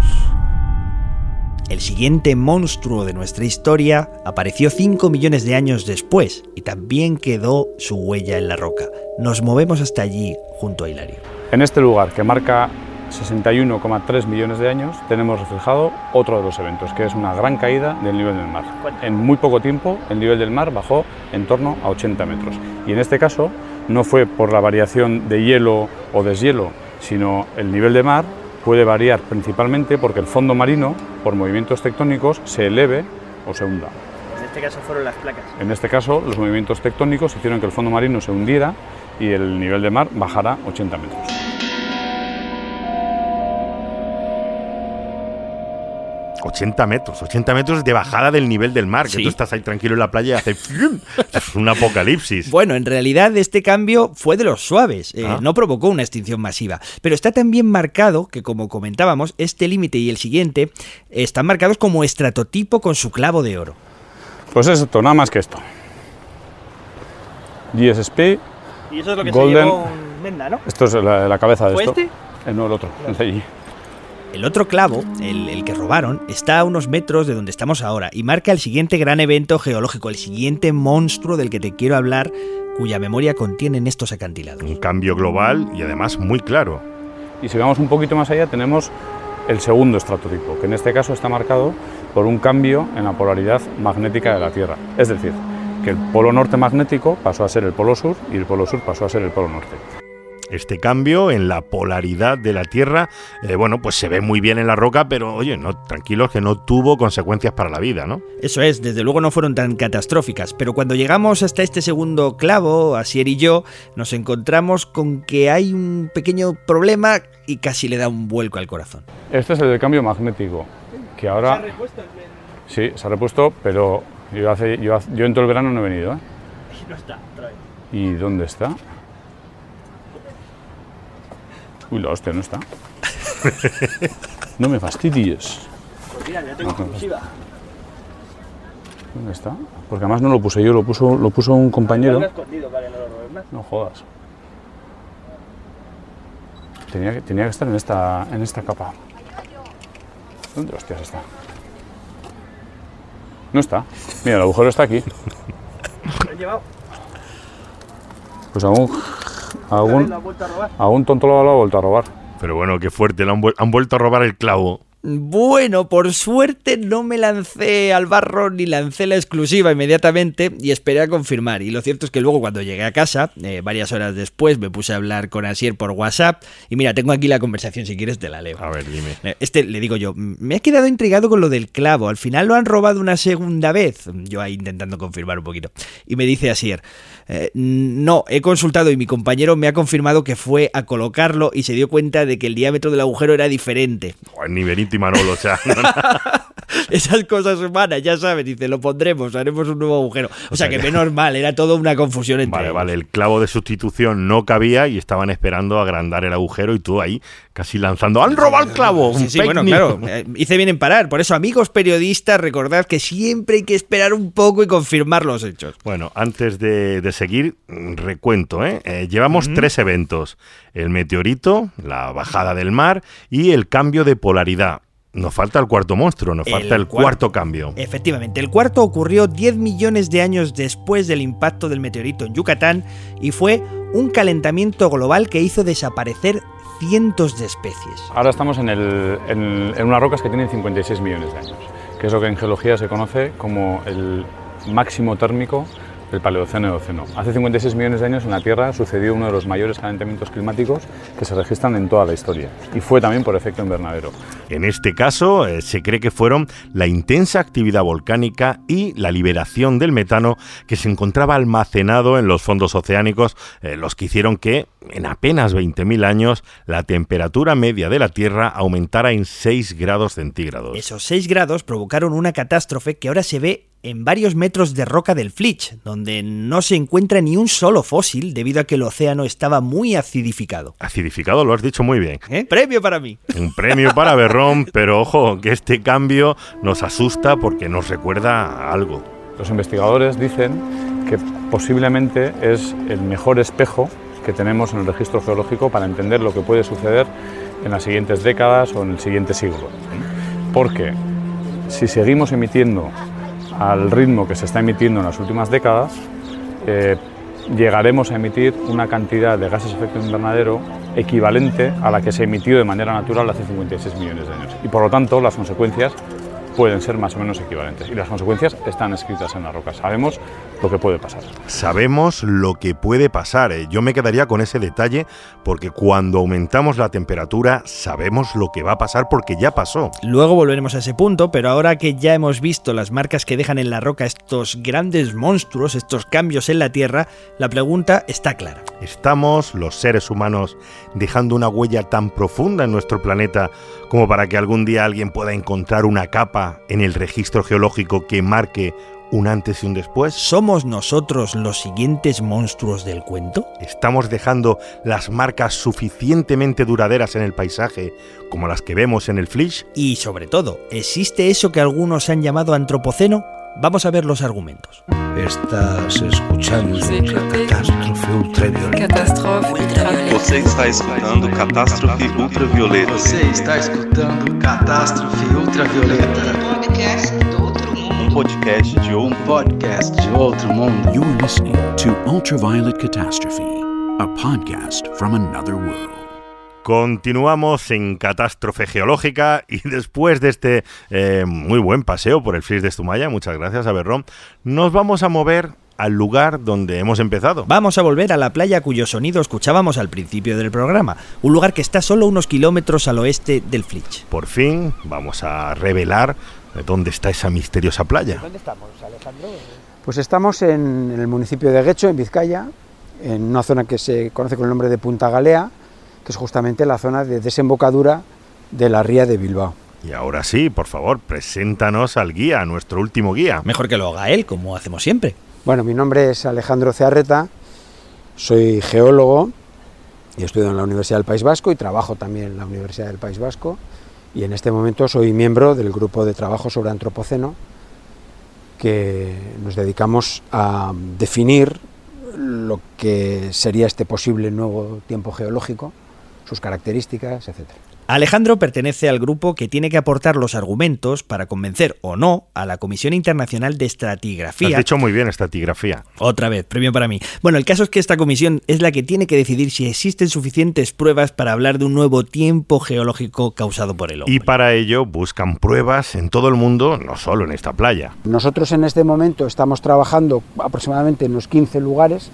El siguiente monstruo de nuestra historia apareció 5 millones de años después y también quedó su huella en la roca. Nos movemos hasta allí junto a Hilario. En este lugar que marca 61,3 millones de años tenemos reflejado otro de los eventos, que es una gran caída del nivel del mar. En muy poco tiempo el nivel del mar bajó en torno a 80 metros. Y en este caso no fue por la variación de hielo o deshielo, sino el nivel de mar puede variar principalmente porque el fondo marino, por movimientos tectónicos, se eleve o se hunda. En este caso fueron las placas. En este caso, los movimientos tectónicos hicieron que el fondo marino se hundiera y el nivel de mar bajara 80 metros. 80 metros, 80 metros de bajada del nivel del mar, que Sí. tú estás ahí tranquilo en la playa y hace... Es un apocalipsis. Bueno, en realidad este cambio fue de los suaves, eh, Ah. no provocó una extinción masiva, pero está tan bien marcado que, como comentábamos, este límite y el siguiente están marcados como estratotipo con su clavo de oro. Pues es esto, nada más que esto. GSSP, Y eso es lo que Golden- se llevó un Menda, ¿no? esto es la, la cabeza de ¿Fue esto. este? Eh, no, el otro, el de allí. El otro clavo, el, el que robaron, está a unos metros de donde estamos ahora y marca el siguiente gran evento geológico, el siguiente monstruo del que te quiero hablar, cuya memoria contienen estos acantilados. Un cambio global y además muy claro. Y si vamos un poquito más allá, tenemos el segundo estratotipo, que en este caso está marcado por un cambio en la polaridad magnética de la Tierra. Es decir, que el polo norte magnético pasó a ser el polo sur y el polo sur pasó a ser el polo norte. Este cambio en la polaridad de la Tierra, eh, bueno, pues se ve muy bien en la roca, pero oye, no, tranquilos que no tuvo consecuencias para la vida, ¿no? Eso es, desde luego no fueron tan catastróficas, pero cuando llegamos hasta este segundo clavo, Asier y yo, nos encontramos con que hay un pequeño problema y casi le da un vuelco al corazón. Este es el del cambio magnético, que ahora... Sí, se ha repuesto, pero yo, hace, yo, yo en todo el verano no he venido. ¿eh? No está, otra vez. ¿Y dónde está? Uy, la hostia, no está. No me fastidies. Pues mira, ya tengo exclusiva. ¿Dónde está? Porque además no lo puse yo, lo puso, lo puso un compañero. he escondido para que no lo robes más. No jodas. Tenía que, tenía que estar en esta, en esta capa. ¿Dónde hostias está? No está. Mira, el agujero está aquí. Lo he llevado. Pues algún tonto lo ha vuelto a robar. Pero bueno, qué fuerte, han, han vuelto a robar el clavo. Bueno, por suerte no me lancé al barro ni lancé la exclusiva inmediatamente y esperé a confirmar. Y lo cierto es que luego cuando llegué a casa, eh, varias horas después, me puse a hablar con Asier por WhatsApp. Y mira, tengo aquí la conversación, si quieres te la leo. A ver, dime. Eh, Este, le digo yo, me he quedado intrigado con lo del clavo. Al final lo han robado una segunda vez. Yo ahí intentando confirmar un poquito. Y me dice Asier, eh, no, he consultado y mi compañero me ha confirmado que fue a colocarlo y se dio cuenta de que el diámetro del agujero era diferente. Ni Benito y Manolo, o sea, no, no. Esas cosas humanas, ya sabes, dice, lo pondremos, haremos un nuevo agujero. O, sea, que, menos mal, era toda una confusión entre Vale, ellos. vale, el clavo de sustitución no cabía y estaban esperando agrandar el agujero y tú ahí casi lanzando ¡Han robado el clavo! Sí, sí, bueno, claro, eh, hice bien en parar. Por eso, amigos periodistas, recordad que siempre hay que esperar un poco y confirmar los hechos. Bueno, antes de, de seguir, recuento, ¿eh? Eh, llevamos tres eventos. El meteorito, la bajada del mar y el cambio de polaridad. Nos falta el cuarto monstruo, nos falta el cuarto, cambio. Efectivamente, el cuarto ocurrió 10 millones de años después del impacto del meteorito en Yucatán y fue un calentamiento global que hizo desaparecer cientos de especies. Ahora estamos en, el- en- en unas rocas que tienen 56 millones de años, que es lo que en geología se conoce como el máximo térmico del Paleoceno y Eoceno. Hace 56 millones de años en la Tierra sucedió uno de los mayores calentamientos climáticos que se registran en toda la historia y fue también por efecto invernadero. En este caso, eh, se cree que fueron la intensa actividad volcánica y la liberación del metano que se encontraba almacenado en los fondos oceánicos, eh, los que hicieron que, en apenas 20.000 años, la temperatura media de la Tierra aumentara en 6 grados centígrados. Esos 6 grados provocaron una catástrofe que ahora se ve en varios metros de roca del Flitch, donde no se encuentra ni un solo fósil debido a que el océano estaba muy acidificado. Acidificado, lo has dicho muy bien. ¿Eh? Premio para mí. Un premio para Berrón, pero ojo, que este cambio nos asusta porque nos recuerda a algo. Los investigadores dicen que posiblemente es el mejor espejo que tenemos en el registro geológico para entender lo que puede suceder en las siguientes décadas o en el siguiente siglo. Porque si seguimos emitiendo al ritmo que se está emitiendo en las últimas décadas, eh, llegaremos a emitir una cantidad de gases de efecto invernadero equivalente a la que se emitió de manera natural hace 56 millones de años. Y por lo tanto, las consecuencias pueden ser más o menos equivalentes. Y las consecuencias están escritas en la roca. Sabemos lo que puede pasar. Sabemos lo que puede pasar. eh. Yo me quedaría con ese detalle porque cuando aumentamos la temperatura sabemos lo que va a pasar porque ya pasó. Luego volveremos a ese punto, pero ahora que ya hemos visto las marcas que dejan en la roca estos grandes monstruos, estos cambios en la Tierra, la pregunta está clara. ¿Estamos, los seres humanos, dejando una huella tan profunda en nuestro planeta como para que algún día alguien pueda encontrar una capa en el registro geológico que marque un antes y un después? ¿Somos nosotros los siguientes monstruos del cuento? ¿Estamos dejando las marcas suficientemente duraderas en el paisaje como las que vemos en el Flish? Y sobre todo, ¿existe eso que algunos han llamado antropoceno? Vamos a ver los argumentos. Estás escuchando Catástrofe Ultravioleta. Catástrofe ultravioleta. Você está escutando Catástrofe Ultravioleta. Você está escutando Catástrofe Ultravioleta. Um podcast de outro Um podcast de outro mundo. You're listening to Ultraviolet Catastrophe, a podcast from another world. Continuamos en Catástrofe Geológica y después de este eh, muy buen paseo por el Flis de Zumaya, muchas gracias a Berrón, nos vamos a mover al lugar donde hemos empezado. Vamos a volver a la playa cuyo sonido escuchábamos al principio del programa, un lugar que está solo unos kilómetros al oeste del Flitch. Por fin vamos a revelar dónde está esa misteriosa playa. ¿Dónde estamos, Alejandro? Pues estamos en el municipio de Guecho, en Vizcaya, en una zona que se conoce con el nombre de Punta Galea, que es justamente la zona de desembocadura de la ría de Bilbao. Y ahora sí, por favor, preséntanos al guía, a nuestro último guía. Mejor que lo haga él, como hacemos siempre. Bueno, mi nombre es Alejandro Cearreta, soy geólogo y estudio en la Universidad del País Vasco y trabajo también en la Universidad del País Vasco y en este momento soy miembro del grupo de trabajo sobre antropoceno que nos dedicamos a definir lo que sería este posible nuevo tiempo geológico sus características, etc. Alejandro pertenece al grupo que tiene que aportar los argumentos para convencer o no a la Comisión Internacional de Estratigrafía. Has dicho muy bien, estratigrafía. Otra vez, premio para mí. Bueno, el caso es que esta comisión es la que tiene que decidir si existen suficientes pruebas para hablar de un nuevo tiempo geológico causado por el hombre. Y para ello buscan pruebas en todo el mundo, no solo en esta playa. Nosotros en este momento estamos trabajando aproximadamente en unos 15 lugares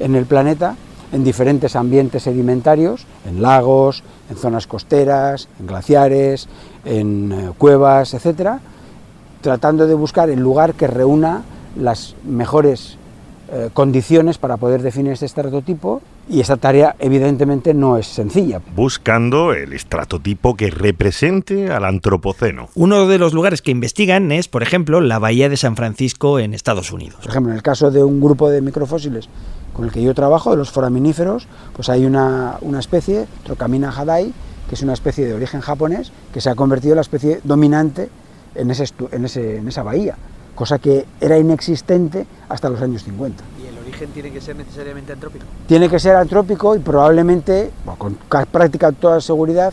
en el planeta en diferentes ambientes sedimentarios, en lagos, en zonas costeras, en glaciares, en eh, cuevas, etcétera, tratando de buscar el lugar que reúna las mejores eh, condiciones para poder definir este estratotipo y esta tarea evidentemente no es sencilla. Buscando el estratotipo que represente al antropoceno. Uno de los lugares que investigan es, por ejemplo, la bahía de San Francisco en Estados Unidos. Por ejemplo, en el caso de un grupo de microfósiles con el que yo trabajo, de los foraminíferos, pues hay una, una especie, Trocamina hadai, que es una especie de origen japonés, que se ha convertido en la especie dominante en, ese, en, ese, en esa bahía, cosa que era inexistente hasta los años 50. ¿Y el origen tiene que ser necesariamente antrópico? Tiene que ser antrópico y probablemente, con práctica toda seguridad,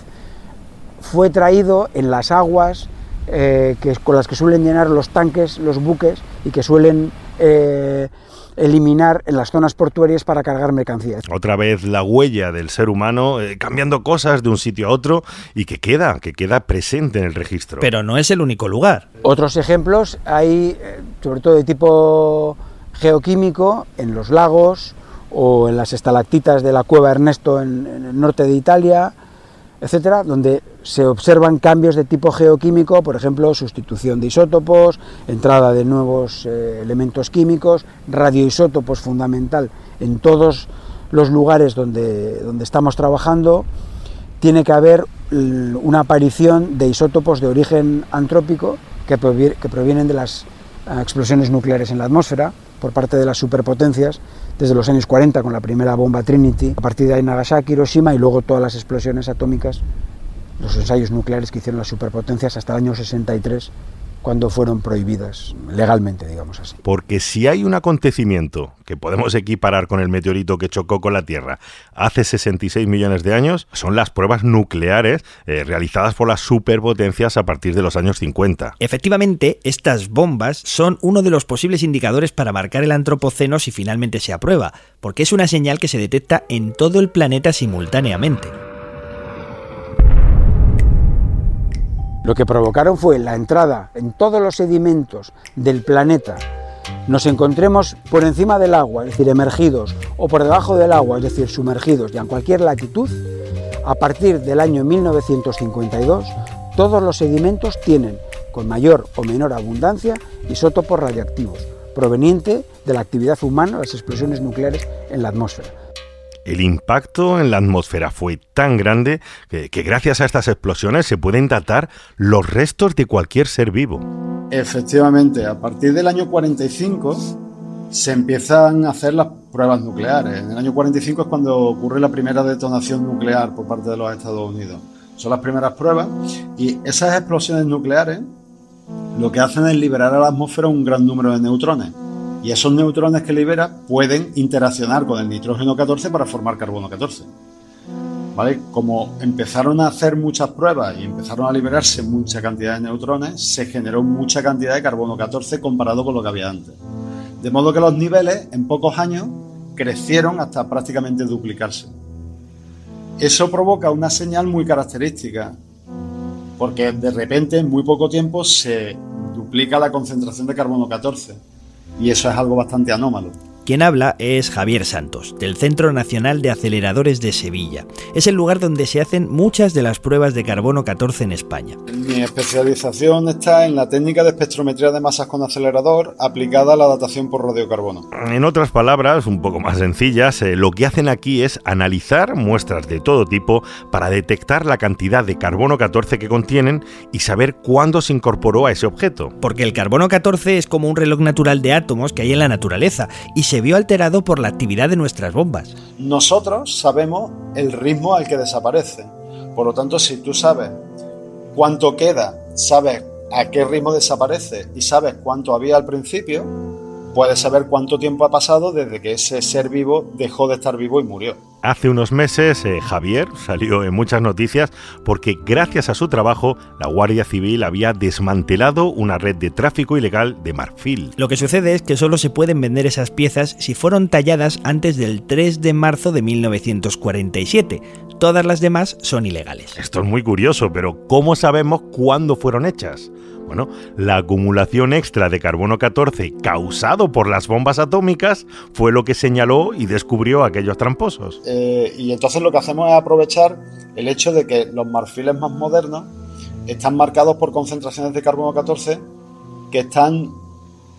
fue traído en las aguas eh, que, con las que suelen llenar los tanques, los buques, y que suelen... Eh, eliminar en las zonas portuarias para cargar mercancías. Otra vez la huella del ser humano eh, cambiando cosas de un sitio a otro y que queda, que queda presente en el registro. Pero no es el único lugar. Otros ejemplos hay, eh, sobre todo de tipo geoquímico, en los lagos o en las estalactitas de la cueva Ernesto en, en el norte de Italia, etcétera, donde se observan cambios de tipo geoquímico, por ejemplo, sustitución de isótopos, entrada de nuevos eh, elementos químicos, radioisótopos fundamental en todos los lugares donde, donde estamos trabajando, tiene que haber una aparición de isótopos de origen antrópico que, que provienen de las eh, explosiones nucleares en la atmósfera por parte de las superpotencias desde los años 40 con la primera bomba Trinity, a partir de ahí Nagasaki, Hiroshima y luego todas las explosiones atómicas, los ensayos nucleares que hicieron las superpotencias hasta el año 63 cuando fueron prohibidas legalmente, digamos así. Porque si hay un acontecimiento que podemos equiparar con el meteorito que chocó con la Tierra hace 66 millones de años, son las pruebas nucleares eh, realizadas por las superpotencias a partir de los años 50. Efectivamente, estas bombas son uno de los posibles indicadores para marcar el antropoceno si finalmente se aprueba, porque es una señal que se detecta en todo el planeta simultáneamente. Lo que provocaron fue la entrada en todos los sedimentos del planeta. Nos encontremos por encima del agua, es decir, emergidos, o por debajo del agua, es decir, sumergidos, y en cualquier latitud, a partir del año 1952, todos los sedimentos tienen, con mayor o menor abundancia, isótopos radiactivos, proveniente de la actividad humana, las explosiones nucleares en la atmósfera. El impacto en la atmósfera fue tan grande que, gracias a estas explosiones se pueden datar los restos de cualquier ser vivo. Efectivamente, a partir del año 45 se empiezan a hacer las pruebas nucleares. En el año 45 es cuando ocurre la primera detonación nuclear por parte de los Estados Unidos. Son las primeras pruebas y esas explosiones nucleares lo que hacen es liberar a la atmósfera un gran número de neutrones y esos neutrones que libera pueden interaccionar con el nitrógeno 14 para formar carbono 14. ¿Vale? Como empezaron a hacer muchas pruebas y empezaron a liberarse mucha cantidad de neutrones, se generó mucha cantidad de carbono 14 comparado con lo que había antes. De modo que los niveles en pocos años crecieron hasta prácticamente duplicarse. Eso provoca una señal muy característica, porque de repente en muy poco tiempo se duplica la concentración de carbono 14 y eso es algo bastante anómalo. Quien habla es Javier Santos, del Centro Nacional de Aceleradores de Sevilla. Es el lugar donde se hacen muchas de las pruebas de carbono 14 en España. Mi especialización está en la técnica de espectrometría de masas con acelerador aplicada a la datación por radiocarbono. En otras palabras, un poco más sencillas, eh, lo que hacen aquí es analizar muestras de todo tipo para detectar la cantidad de carbono 14 que contienen y saber cuándo se incorporó a ese objeto. Porque el carbono 14 es como un reloj natural de átomos que hay en la naturaleza y se vio alterado por la actividad de nuestras bombas. Nosotros sabemos el ritmo al que desaparece. Por lo tanto, si tú sabes cuánto queda, sabes a qué ritmo desaparece y sabes cuánto había al principio, puedes saber cuánto tiempo ha pasado desde que ese ser vivo dejó de estar vivo y murió. Hace unos meses eh, Javier salió en muchas noticias porque gracias a su trabajo la Guardia Civil había desmantelado una red de tráfico ilegal de marfil. Lo que sucede es que solo se pueden vender esas piezas si fueron talladas antes del 3 de marzo de 1947. Todas las demás son ilegales. Esto es muy curioso, pero ¿cómo sabemos cuándo fueron hechas? Bueno, la acumulación extra de carbono 14 causado por las bombas atómicas fue lo que señaló y descubrió aquellos tramposos. Eh, y entonces lo que hacemos es aprovechar el hecho de que los marfiles más modernos están marcados por concentraciones de carbono 14 que están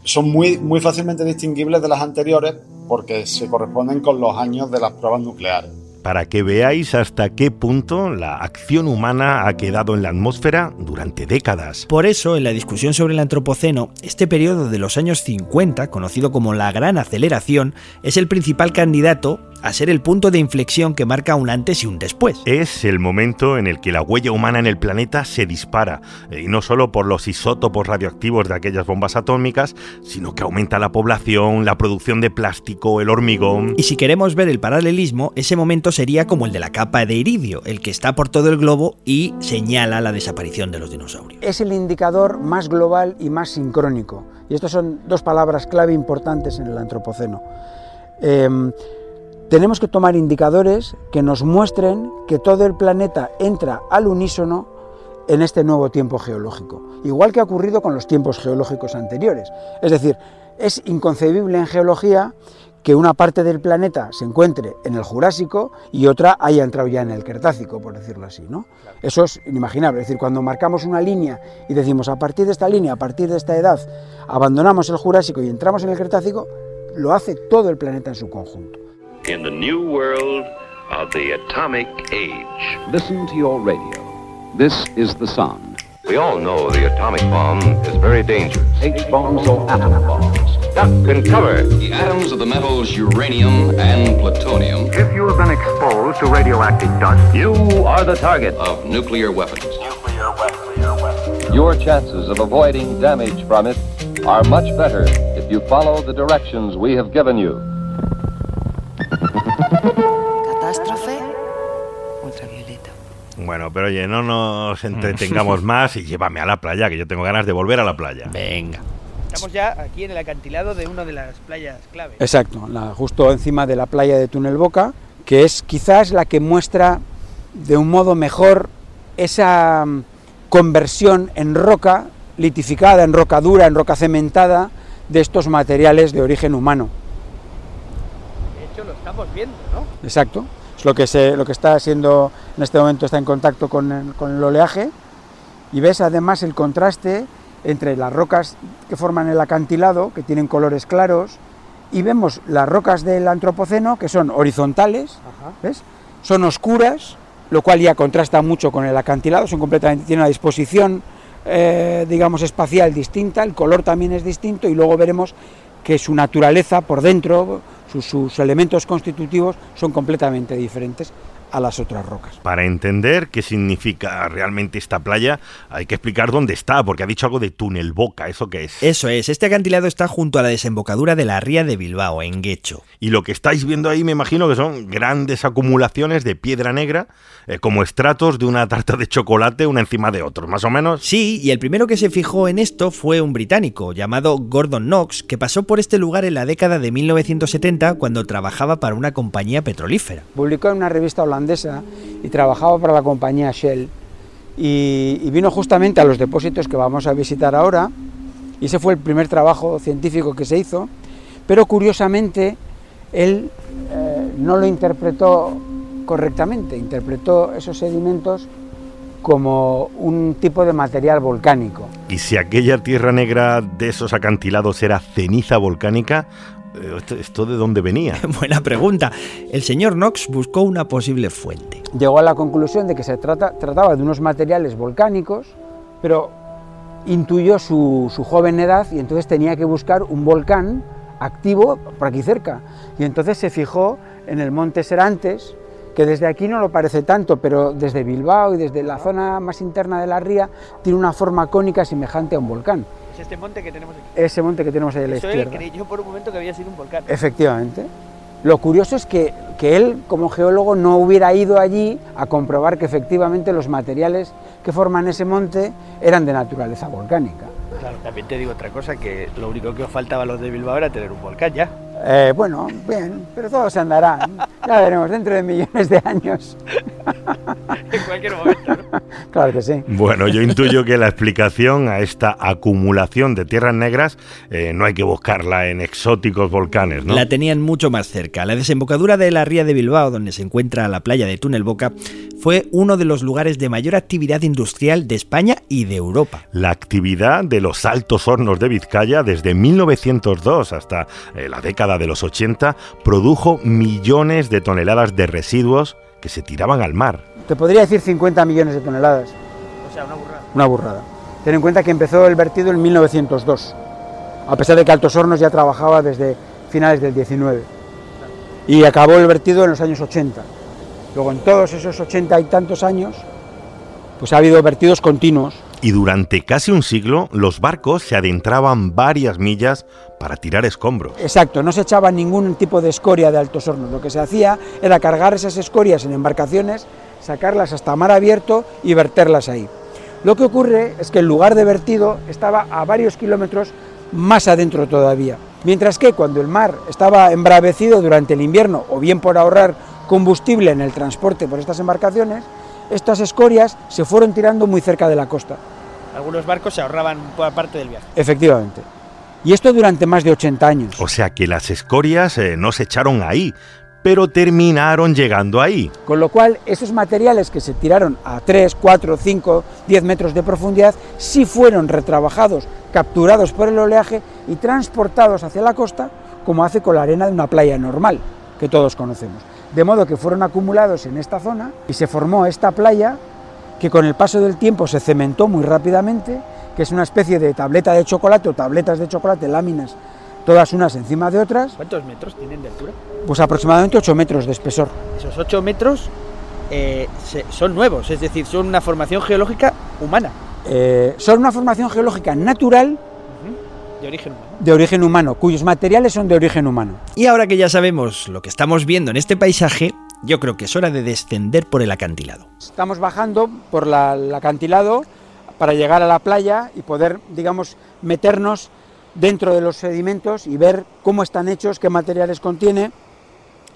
son muy, muy fácilmente distinguibles de las anteriores porque se corresponden con los años de las pruebas nucleares para que veáis hasta qué punto la acción humana ha quedado en la atmósfera durante décadas. Por eso, en la discusión sobre el Antropoceno, este periodo de los años 50, conocido como la Gran Aceleración, es el principal candidato a ser el punto de inflexión que marca un antes y un después. Es el momento en el que la huella humana en el planeta se dispara, eh, y no solo por los isótopos radioactivos de aquellas bombas atómicas, sino que aumenta la población, la producción de plástico, el hormigón. Y si queremos ver el paralelismo, ese momento sería como el de la capa de iridio, el que está por todo el globo y señala la desaparición de los dinosaurios. Es el indicador más global y más sincrónico. Y estas son dos palabras clave importantes en el Antropoceno. Eh, tenemos que tomar indicadores que nos muestren que todo el planeta entra al unísono en este nuevo tiempo geológico, igual que ha ocurrido con los tiempos geológicos anteriores. Es decir, es inconcebible en geología que una parte del planeta se encuentre en el Jurásico y otra haya entrado ya en el Cretácico, por decirlo así. ¿no? Eso es inimaginable. Es decir, cuando marcamos una línea y decimos a partir de esta línea, a partir de esta edad, abandonamos el Jurásico y entramos en el Cretácico, lo hace todo el planeta en su conjunto. In the new world of the atomic age. Listen to your radio. This is the sound. We all know the atomic bomb is very dangerous. H-bombs or atom bombs. Duck and cover. The atoms of the metals uranium and plutonium. If you have been exposed to radioactive dust, you are the target of nuclear weapons. Nuclear weapons. Your chances of avoiding damage from it are much better if you follow the directions we have given you. Catástrofe ultravioleta. Bueno, pero oye, no nos entretengamos más y llévame a la playa, que yo tengo ganas de volver a la playa. Venga. Estamos ya aquí en el acantilado de una de las playas clave. Exacto, la, justo encima de la playa de Túnel Boca, que es quizás la que muestra de un modo mejor esa mm, conversión en roca litificada, en roca dura, en roca cementada de estos materiales de origen humano. Estamos viendo, ¿no? Exacto, es lo que, se, lo que está siendo en este momento, está en contacto con el, con el oleaje y ves además el contraste entre las rocas que forman el acantilado, que tienen colores claros, y vemos las rocas del Antropoceno, que son horizontales, ¿ves? son oscuras, lo cual ya contrasta mucho con el acantilado, son completamente, tienen una disposición, eh, digamos, espacial distinta, el color también es distinto, y luego veremos que su naturaleza por dentro, sus, elementos constitutivos son completamente diferentes a las otras rocas. Para entender qué significa realmente esta playa, hay que explicar dónde está, porque ha dicho algo de túnel boca, ¿eso qué es? Eso es, este acantilado está junto a la desembocadura de la ría de Bilbao, en Guecho. Y lo que estáis viendo ahí me imagino que son grandes acumulaciones de piedra negra, eh, como estratos de una tarta de chocolate una encima de otros, más o menos. Sí, y el primero que se fijó en esto fue un británico llamado Gordon Knox, que pasó por este lugar en la década de 1970 cuando trabajaba para una compañía petrolífera. Publicó en una revista holandesa y trabajaba para la compañía Shell y, vino justamente a los depósitos que vamos a visitar ahora y ese fue el primer trabajo científico que se hizo, pero curiosamente él eh, no lo interpretó correctamente, interpretó esos sedimentos como un tipo de material volcánico. ¿Y si aquella tierra negra de esos acantilados era ceniza volcánica? ¿Esto, ¿Esto, de dónde venía? Buena pregunta. El señor Knox buscó una posible fuente. Llegó a la conclusión de que se trata, trataba de unos materiales volcánicos, pero intuyó su, su, joven edad y entonces tenía que buscar un volcán activo por aquí cerca. Y entonces se fijó en el monte Serantes, que desde aquí no lo parece tanto, pero desde Bilbao y desde la zona más interna de la ría tiene una forma cónica semejante a un volcán. Es este monte que tenemos aquí. Ese monte que tenemos ahí a la Eso izquierda. Él creyó por un momento que había sido un volcán. Efectivamente. Lo curioso es que, que él, como geólogo, no hubiera ido allí a comprobar que efectivamente los materiales que forman ese monte eran de naturaleza volcánica. Claro, también te digo otra cosa, que lo único que os faltaba a los de Bilbao era tener un volcán ya. Eh, bueno, bien, pero todo se andará. Ya veremos, dentro de millones de años. en cualquier momento. ¿no? Claro que sí. Bueno, yo intuyo que la explicación a esta acumulación de tierras negras eh, no hay que buscarla en exóticos volcanes, ¿no? La tenían mucho más cerca. La desembocadura de la ría de Bilbao, donde se encuentra la playa de Túnel Boca, fue uno de los lugares de mayor actividad industrial de España y de Europa. La actividad de los altos hornos de Vizcaya desde 1902 hasta eh, la década de los 80 produjo millones de toneladas de residuos que se tiraban al mar. Te podría decir 50 millones de toneladas. O sea, una burrada. Una burrada. Ten en cuenta que empezó el vertido en 1902, a pesar de que Altos Hornos ya trabajaba desde finales del 19. Y acabó el vertido en los años 80. Luego, en todos esos 80 y tantos años, pues ha habido vertidos continuos. Y durante casi un siglo, los barcos se adentraban varias millas para tirar escombros. Exacto, no se echaba ningún tipo de escoria de Altos Hornos. Lo que se hacía era cargar esas escorias en embarcaciones, sacarlas hasta mar abierto y verterlas ahí. Lo que ocurre es que el lugar de vertido estaba a varios kilómetros más adentro todavía. Mientras que cuando el mar estaba embravecido durante el invierno, o bien por ahorrar combustible en el transporte por estas embarcaciones, estas escorias se fueron tirando muy cerca de la costa. Algunos barcos se ahorraban buena parte del viaje. Efectivamente. Y esto durante más de 80 años. O sea que las escorias eh, no se echaron ahí, pero terminaron llegando ahí. Con lo cual, esos materiales que se tiraron a 3, 4, 5, 10 metros de profundidad, sí fueron retrabajados, capturados por el oleaje y transportados hacia la costa, como hace con la arena de una playa normal, que todos conocemos. De modo que fueron acumulados en esta zona y se formó esta playa que con el paso del tiempo se cementó muy rápidamente, que es una especie de tableta de chocolate o tabletas de chocolate, láminas, todas unas encima de otras, ¿Cuántos metros tienen de altura? pues aproximadamente 8 metros de espesor. Esos 8 metros eh, se- son nuevos, es decir, son una formación geológica humana, Eh, son una formación geológica natural de origen humano. De origen humano, cuyos materiales son de origen humano. Y ahora que ya sabemos lo que estamos viendo en este paisaje, yo creo que es hora de descender por el acantilado. Estamos bajando por la- el acantilado para llegar a la playa y poder, digamos, meternos dentro de los sedimentos y ver cómo están hechos, qué materiales contiene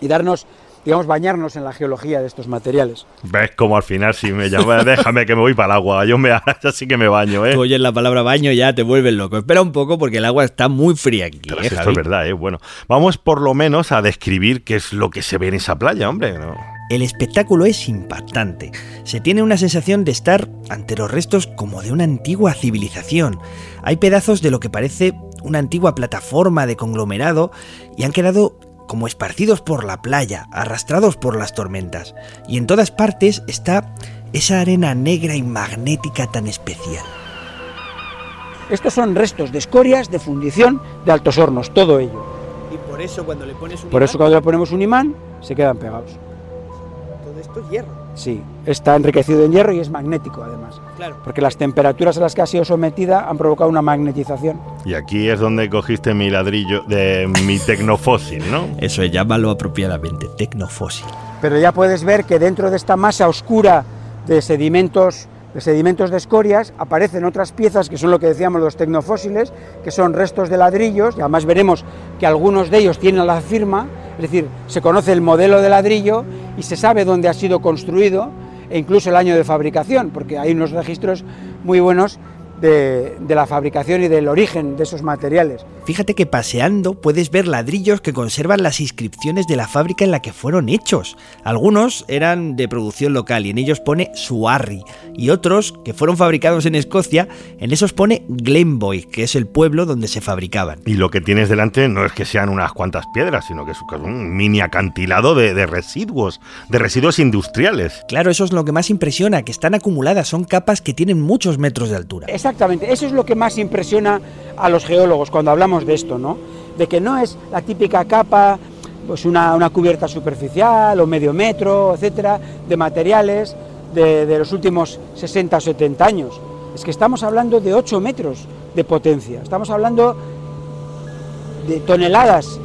y darnos, digamos, bañarnos en la geología de estos materiales. ¿Ves cómo al final si me llama, déjame que me voy para el agua, yo me ya sí que me baño, ¿eh? Tú oyes la palabra baño y ya te vuelves loco. Espera un poco porque el agua está muy fría aquí. ¿eh, esto es verdad, ¿eh? Bueno, vamos por lo menos a describir qué es lo que se ve en esa playa, hombre. ¿no? El espectáculo es impactante. Se tiene una sensación de estar ante los restos como de una antigua civilización. Hay pedazos de lo que parece una antigua plataforma de conglomerado y han quedado como esparcidos por la playa, arrastrados por las tormentas. Y en todas partes está esa arena negra y magnética tan especial. Estos son restos de escorias de fundición de altos hornos, todo ello. Y por eso cuando le pones un Por eso cuando le ponemos un imán se quedan pegados. todo esto es hierro. Sí, está enriquecido en hierro y es magnético además. Claro. Porque las temperaturas a las que ha sido sometida han provocado una magnetización. Y aquí es donde cogiste mi ladrillo de mi tecnofósil, ¿no? Eso es, llámalo apropiadamente, tecnofósil. Pero ya puedes ver que dentro de esta masa oscura de sedimentos, de sedimentos de escorias aparecen otras piezas que son lo que decíamos los tecnofósiles, que son restos de ladrillos, y además veremos que algunos de ellos tienen la firma, es decir, se conoce el modelo de ladrillo y se sabe dónde ha sido construido e incluso el año de fabricación, porque hay unos registros muy buenos de, de la fabricación y del origen de esos materiales. Fíjate que paseando puedes ver ladrillos que conservan las inscripciones de la fábrica en la que fueron hechos. Algunos eran de producción local y en ellos pone Suarri, y otros que fueron fabricados en Escocia, en esos pone Glenboy, que es el pueblo donde se fabricaban. Y lo que tienes delante no es que sean unas cuantas piedras, sino que es un mini acantilado de, de residuos, de residuos industriales. Claro, eso es lo que más impresiona, que están acumuladas, son capas que tienen muchos metros de altura. Exactamente, eso es lo que más impresiona a los geólogos cuando hablamos de esto, ¿no? De que no es la típica capa, pues una, una cubierta superficial o medio metro, etcétera, de materiales de, los últimos 60 o 70 años. Es que estamos hablando de 8 metros de potencia, estamos hablando de toneladas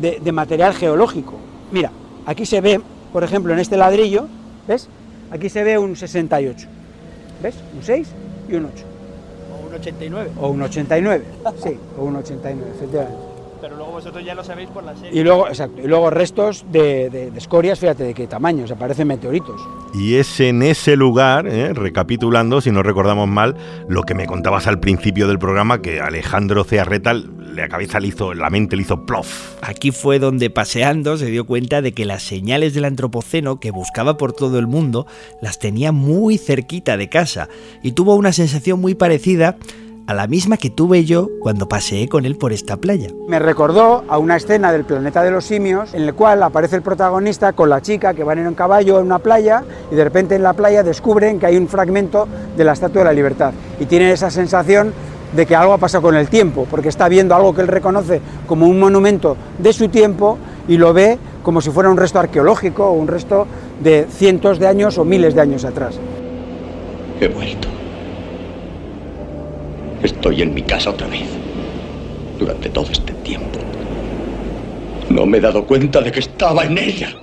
de, de material geológico. Mira, aquí se ve, por ejemplo, en este ladrillo, ¿ves? Aquí se ve un 68. ¿Ves? Un 6 y un 8. O un 89. O un 89, sí, o un 89, efectivamente. Vosotros ya lo sabéis por la serie. Y luego, exacto, y luego restos de, de- de escorias, fíjate de qué tamaño, se parecen meteoritos. Y es en ese lugar, eh, recapitulando, si no recordamos mal, lo que me contabas al principio del programa, que Alejandro Cearreta, la cabeza le hizo, la mente le hizo plof. Aquí fue donde paseando se dio cuenta de que las señales del antropoceno que buscaba por todo el mundo las tenía muy cerquita de casa y tuvo una sensación muy parecida a la misma que tuve yo cuando paseé con él por esta playa. Me recordó a una escena del planeta de los simios en la cual aparece el protagonista con la chica que van en un caballo en una playa y de repente en la playa descubren que hay un fragmento de la Estatua de la Libertad y tienen esa sensación de que algo ha pasado con el tiempo, porque está viendo algo que él reconoce como un monumento de su tiempo y lo ve como si fuera un resto arqueológico o un resto de cientos de años o miles de años atrás. He vuelto. Estoy en mi casa otra vez. Durante todo este tiempo. No me he dado cuenta de que estaba en ella.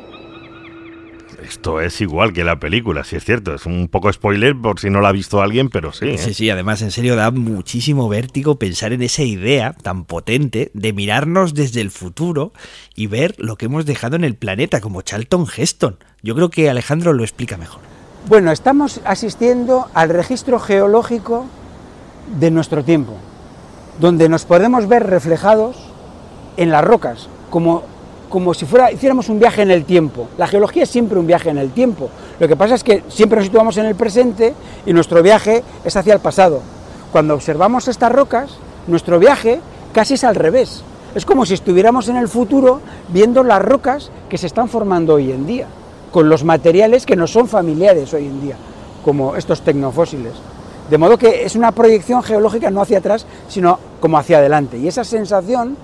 Esto es igual que la película, si es cierto. Es un poco spoiler por si no la ha visto alguien, pero sí. ¿eh? Sí, sí, además en serio da muchísimo vértigo pensar en esa idea tan potente de mirarnos desde el futuro y ver lo que hemos dejado en el planeta, como Charlton Heston. Yo creo que Alejandro lo explica mejor. Bueno, estamos asistiendo al registro geológico de nuestro tiempo, donde nos podemos ver reflejados en las rocas, como, como si fuera, hiciéramos un viaje en el tiempo. La geología es siempre un viaje en el tiempo. Lo que pasa es que siempre nos situamos en el presente y nuestro viaje es hacia el pasado. Cuando observamos estas rocas, nuestro viaje casi es al revés. Es como si estuviéramos en el futuro viendo las rocas que se están formando hoy en día, con los materiales que nos son familiares hoy en día, como estos tecnofósiles. De modo que es una proyección geológica no hacia atrás, sino como hacia adelante. Y esa sensación,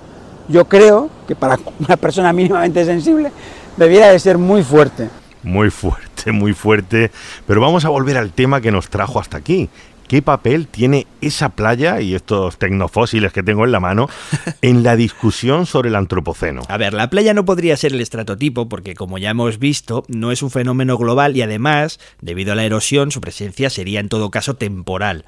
yo creo que para una persona mínimamente sensible, debiera de ser muy fuerte. Muy fuerte, muy fuerte. Pero vamos a volver al tema que nos trajo hasta aquí. ¿Qué papel tiene esa playa y estos tecnofósiles que tengo en la mano en la discusión sobre el antropoceno? A ver, la playa no podría ser el estratotipo porque, como ya hemos visto, no es un fenómeno global y además, debido a la erosión, su presencia sería en todo caso temporal.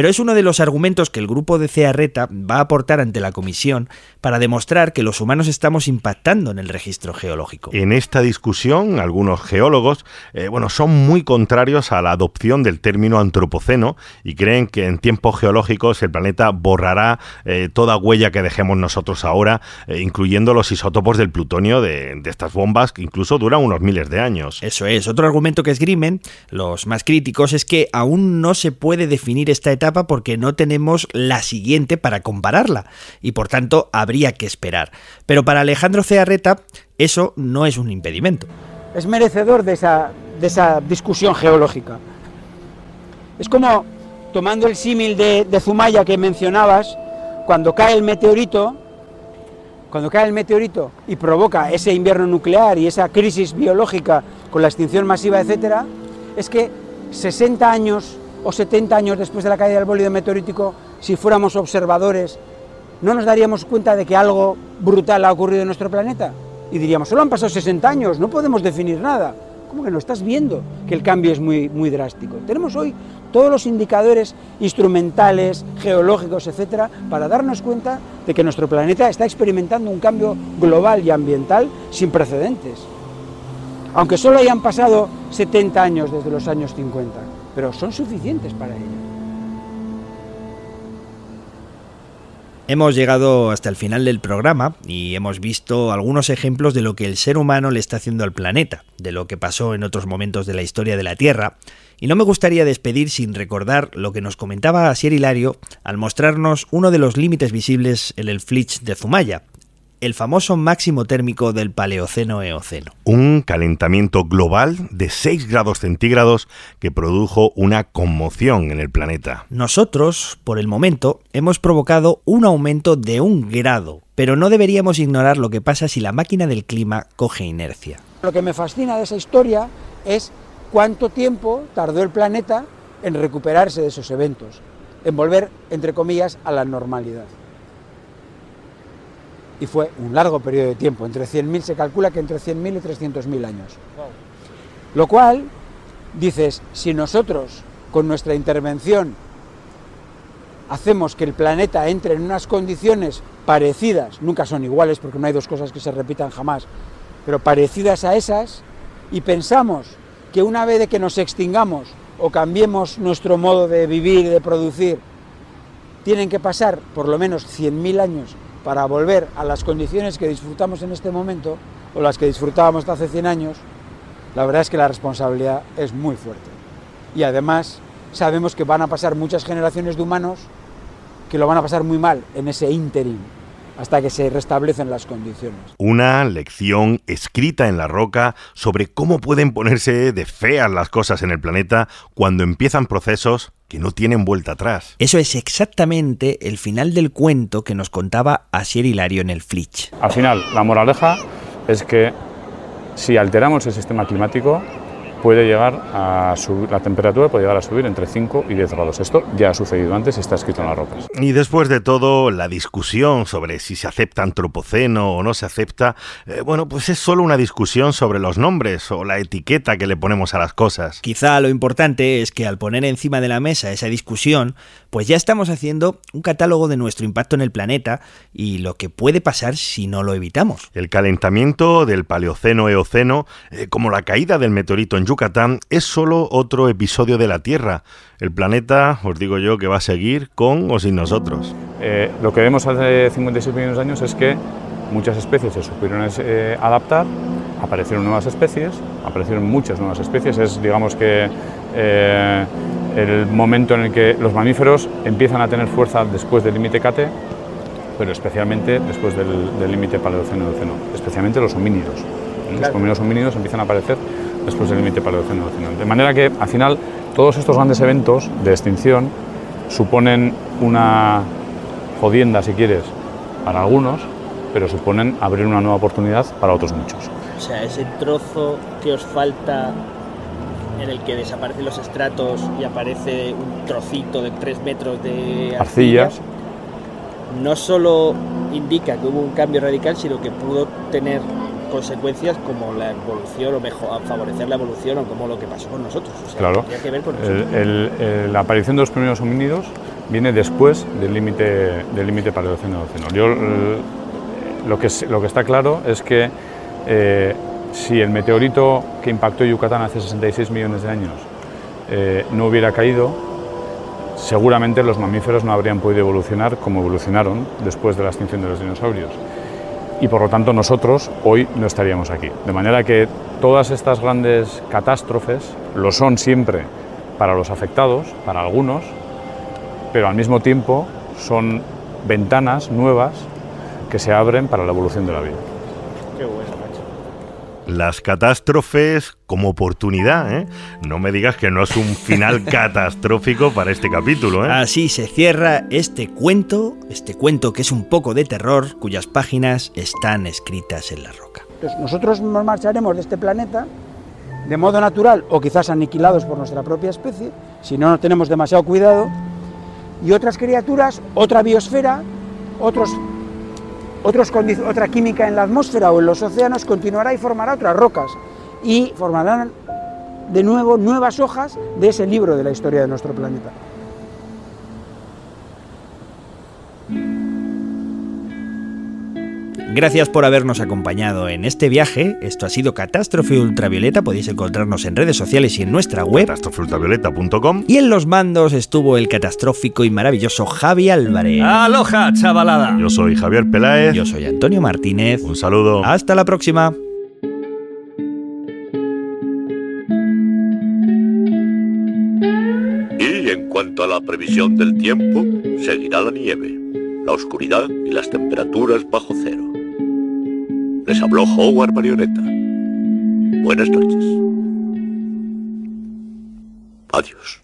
Pero es uno de los argumentos que el grupo de Cearreta va a aportar ante la comisión para demostrar que los humanos estamos impactando en el registro geológico. En esta discusión, algunos geólogos, eh, bueno, son muy contrarios a la adopción del término antropoceno y creen que en tiempos geológicos el planeta borrará eh, toda huella que dejemos nosotros ahora, eh, incluyendo los isótopos del plutonio de, de, estas bombas que incluso duran unos miles de años. Eso es. Otro argumento que esgrimen los más críticos es que aún no se puede definir esta etapa porque no tenemos la siguiente para compararla y por tanto habría que esperar. Pero para Alejandro Cearreta eso no es un impedimento. Es merecedor de esa, de esa discusión geológica. Es como tomando el símil de, de, Zumaya que mencionabas, cuando cae el meteorito, cuando cae el meteorito y provoca ese invierno nuclear y esa crisis biológica con la extinción masiva, etcétera, es que 60 años o 70 años después de la caída del bólido meteorítico, si fuéramos observadores, no nos daríamos cuenta de que algo brutal ha ocurrido en nuestro planeta y diríamos, solo han pasado 60 años, no podemos definir nada. ¿Cómo que no estás viendo que el cambio es muy, muy drástico? Tenemos hoy todos los indicadores instrumentales, geológicos, etcétera, para darnos cuenta de que nuestro planeta está experimentando un cambio global y ambiental sin precedentes. Aunque solo hayan pasado 70 años desde los años 50, pero son suficientes para ello. Hemos llegado hasta el final del programa y hemos visto algunos ejemplos de lo que el ser humano le está haciendo al planeta, de lo que pasó en otros momentos de la historia de la Tierra, y no me gustaría despedir sin recordar lo que nos comentaba Asier Hilario al mostrarnos uno de los límites visibles en el Flitch de Zumaya, el famoso máximo térmico del Paleoceno-Eoceno. Un calentamiento global de 6 grados centígrados que produjo una conmoción en el planeta. Nosotros, por el momento, hemos provocado un aumento de un grado, pero no deberíamos ignorar lo que pasa si la máquina del clima coge inercia. Lo que me fascina de esa historia es cuánto tiempo tardó el planeta en recuperarse de esos eventos, en volver, entre comillas, a la normalidad. Y fue un largo periodo de tiempo, entre 100.000, se calcula que entre 100.000 y 300.000 años. Lo cual, dices, si nosotros con nuestra intervención hacemos que el planeta entre en unas condiciones parecidas, nunca son iguales porque no hay dos cosas que se repitan jamás, pero parecidas a esas, y pensamos que una vez de que nos extingamos o cambiemos nuestro modo de vivir y de producir, tienen que pasar por lo menos 100.000 años para volver a las condiciones que disfrutamos en este momento o las que disfrutábamos hace 100 años, la verdad es que la responsabilidad es muy fuerte. Y además sabemos que van a pasar muchas generaciones de humanos que lo van a pasar muy mal en ese interim hasta que se restablecen las condiciones. Una lección escrita en la roca sobre cómo pueden ponerse de feas las cosas en el planeta cuando empiezan procesos que no tienen vuelta atrás. Eso es exactamente el final del cuento que nos contaba Asier Hilario en el Flitch. Al final, la moraleja es que si alteramos el sistema climático, puede llegar a subir, la temperatura puede llegar a subir entre 5 y 10 grados. Esto ya ha sucedido antes y está escrito en las rocas. Y después de todo, la discusión sobre si se acepta antropoceno o no se acepta, eh, bueno, pues es solo una discusión sobre los nombres o la etiqueta que le ponemos a las cosas. Quizá lo importante es que al poner encima de la mesa esa discusión, pues ya estamos haciendo un catálogo de nuestro impacto en el planeta y lo que puede pasar si no lo evitamos. El calentamiento del Paleoceno-Eoceno, eh, como la caída del meteorito en Yucatán es solo otro episodio de la Tierra. El planeta, os digo yo, que va a seguir con o sin nosotros. Eh, lo que vemos hace 56 millones de años es que muchas especies se supieron eh, adaptar, aparecieron nuevas especies, aparecieron muchas nuevas especies. Es, digamos que, eh, el momento en el que los mamíferos empiezan a tener fuerza después del límite Kate, pero especialmente después del límite Paleoceno-Eoceno, especialmente los homínidos. Los primeros homínidos empiezan a aparecer después del límite paleoceno De manera que al final todos estos grandes eventos de extinción suponen una jodienda, si quieres, para algunos, pero suponen abrir una nueva oportunidad para otros muchos. O sea, ese trozo que os falta en el que desaparecen los estratos y aparece un trocito de 3 metros de arcillas, no solo indica que hubo un cambio radical, sino que pudo tener consecuencias como la evolución o mejor, favorecer la evolución o como lo que pasó con nosotros. O sea, claro. Que ver con el, el, el, la aparición de los primeros homínidos viene después del límite del límite paleoceno-oceno. Yo lo que lo que está claro es que eh, si el meteorito que impactó Yucatán hace 66 millones de años eh, no hubiera caído, seguramente los mamíferos no habrían podido evolucionar como evolucionaron después de la extinción de los dinosaurios y por lo tanto nosotros hoy no estaríamos aquí. De manera que todas estas grandes catástrofes lo son siempre para los afectados, para algunos, pero al mismo tiempo son ventanas nuevas que se abren para la evolución de la vida. Qué bueno. Las catástrofes como oportunidad, ¿eh? No me digas que no es un final catastrófico para este capítulo, ¿eh? Así se cierra este cuento, este cuento que es un poco de terror, cuyas páginas están escritas en la roca. Entonces, nosotros nos marcharemos de este planeta de modo natural o quizás aniquilados por nuestra propia especie, si no, no tenemos demasiado cuidado, y otras criaturas, otra biosfera, otros, otra química en la atmósfera o en los océanos continuará y formará otras rocas y formarán de nuevo nuevas hojas de ese libro de la historia de nuestro planeta. Gracias por habernos acompañado en este viaje. Esto ha sido Catástrofe Ultravioleta. Podéis encontrarnos en redes sociales y en nuestra web. Catastrofeultravioleta.com. Y en los mandos estuvo el catastrófico y maravilloso Javi Álvarez. ¡Aloha, chavalada! Yo soy Javier Peláez. Yo soy Antonio Martínez. Un saludo. Hasta la próxima. Y en cuanto a la previsión del tiempo, seguirá la nieve, la oscuridad y las temperaturas bajo cero. Les habló Howard Marioneta. Buenas noches. Adiós.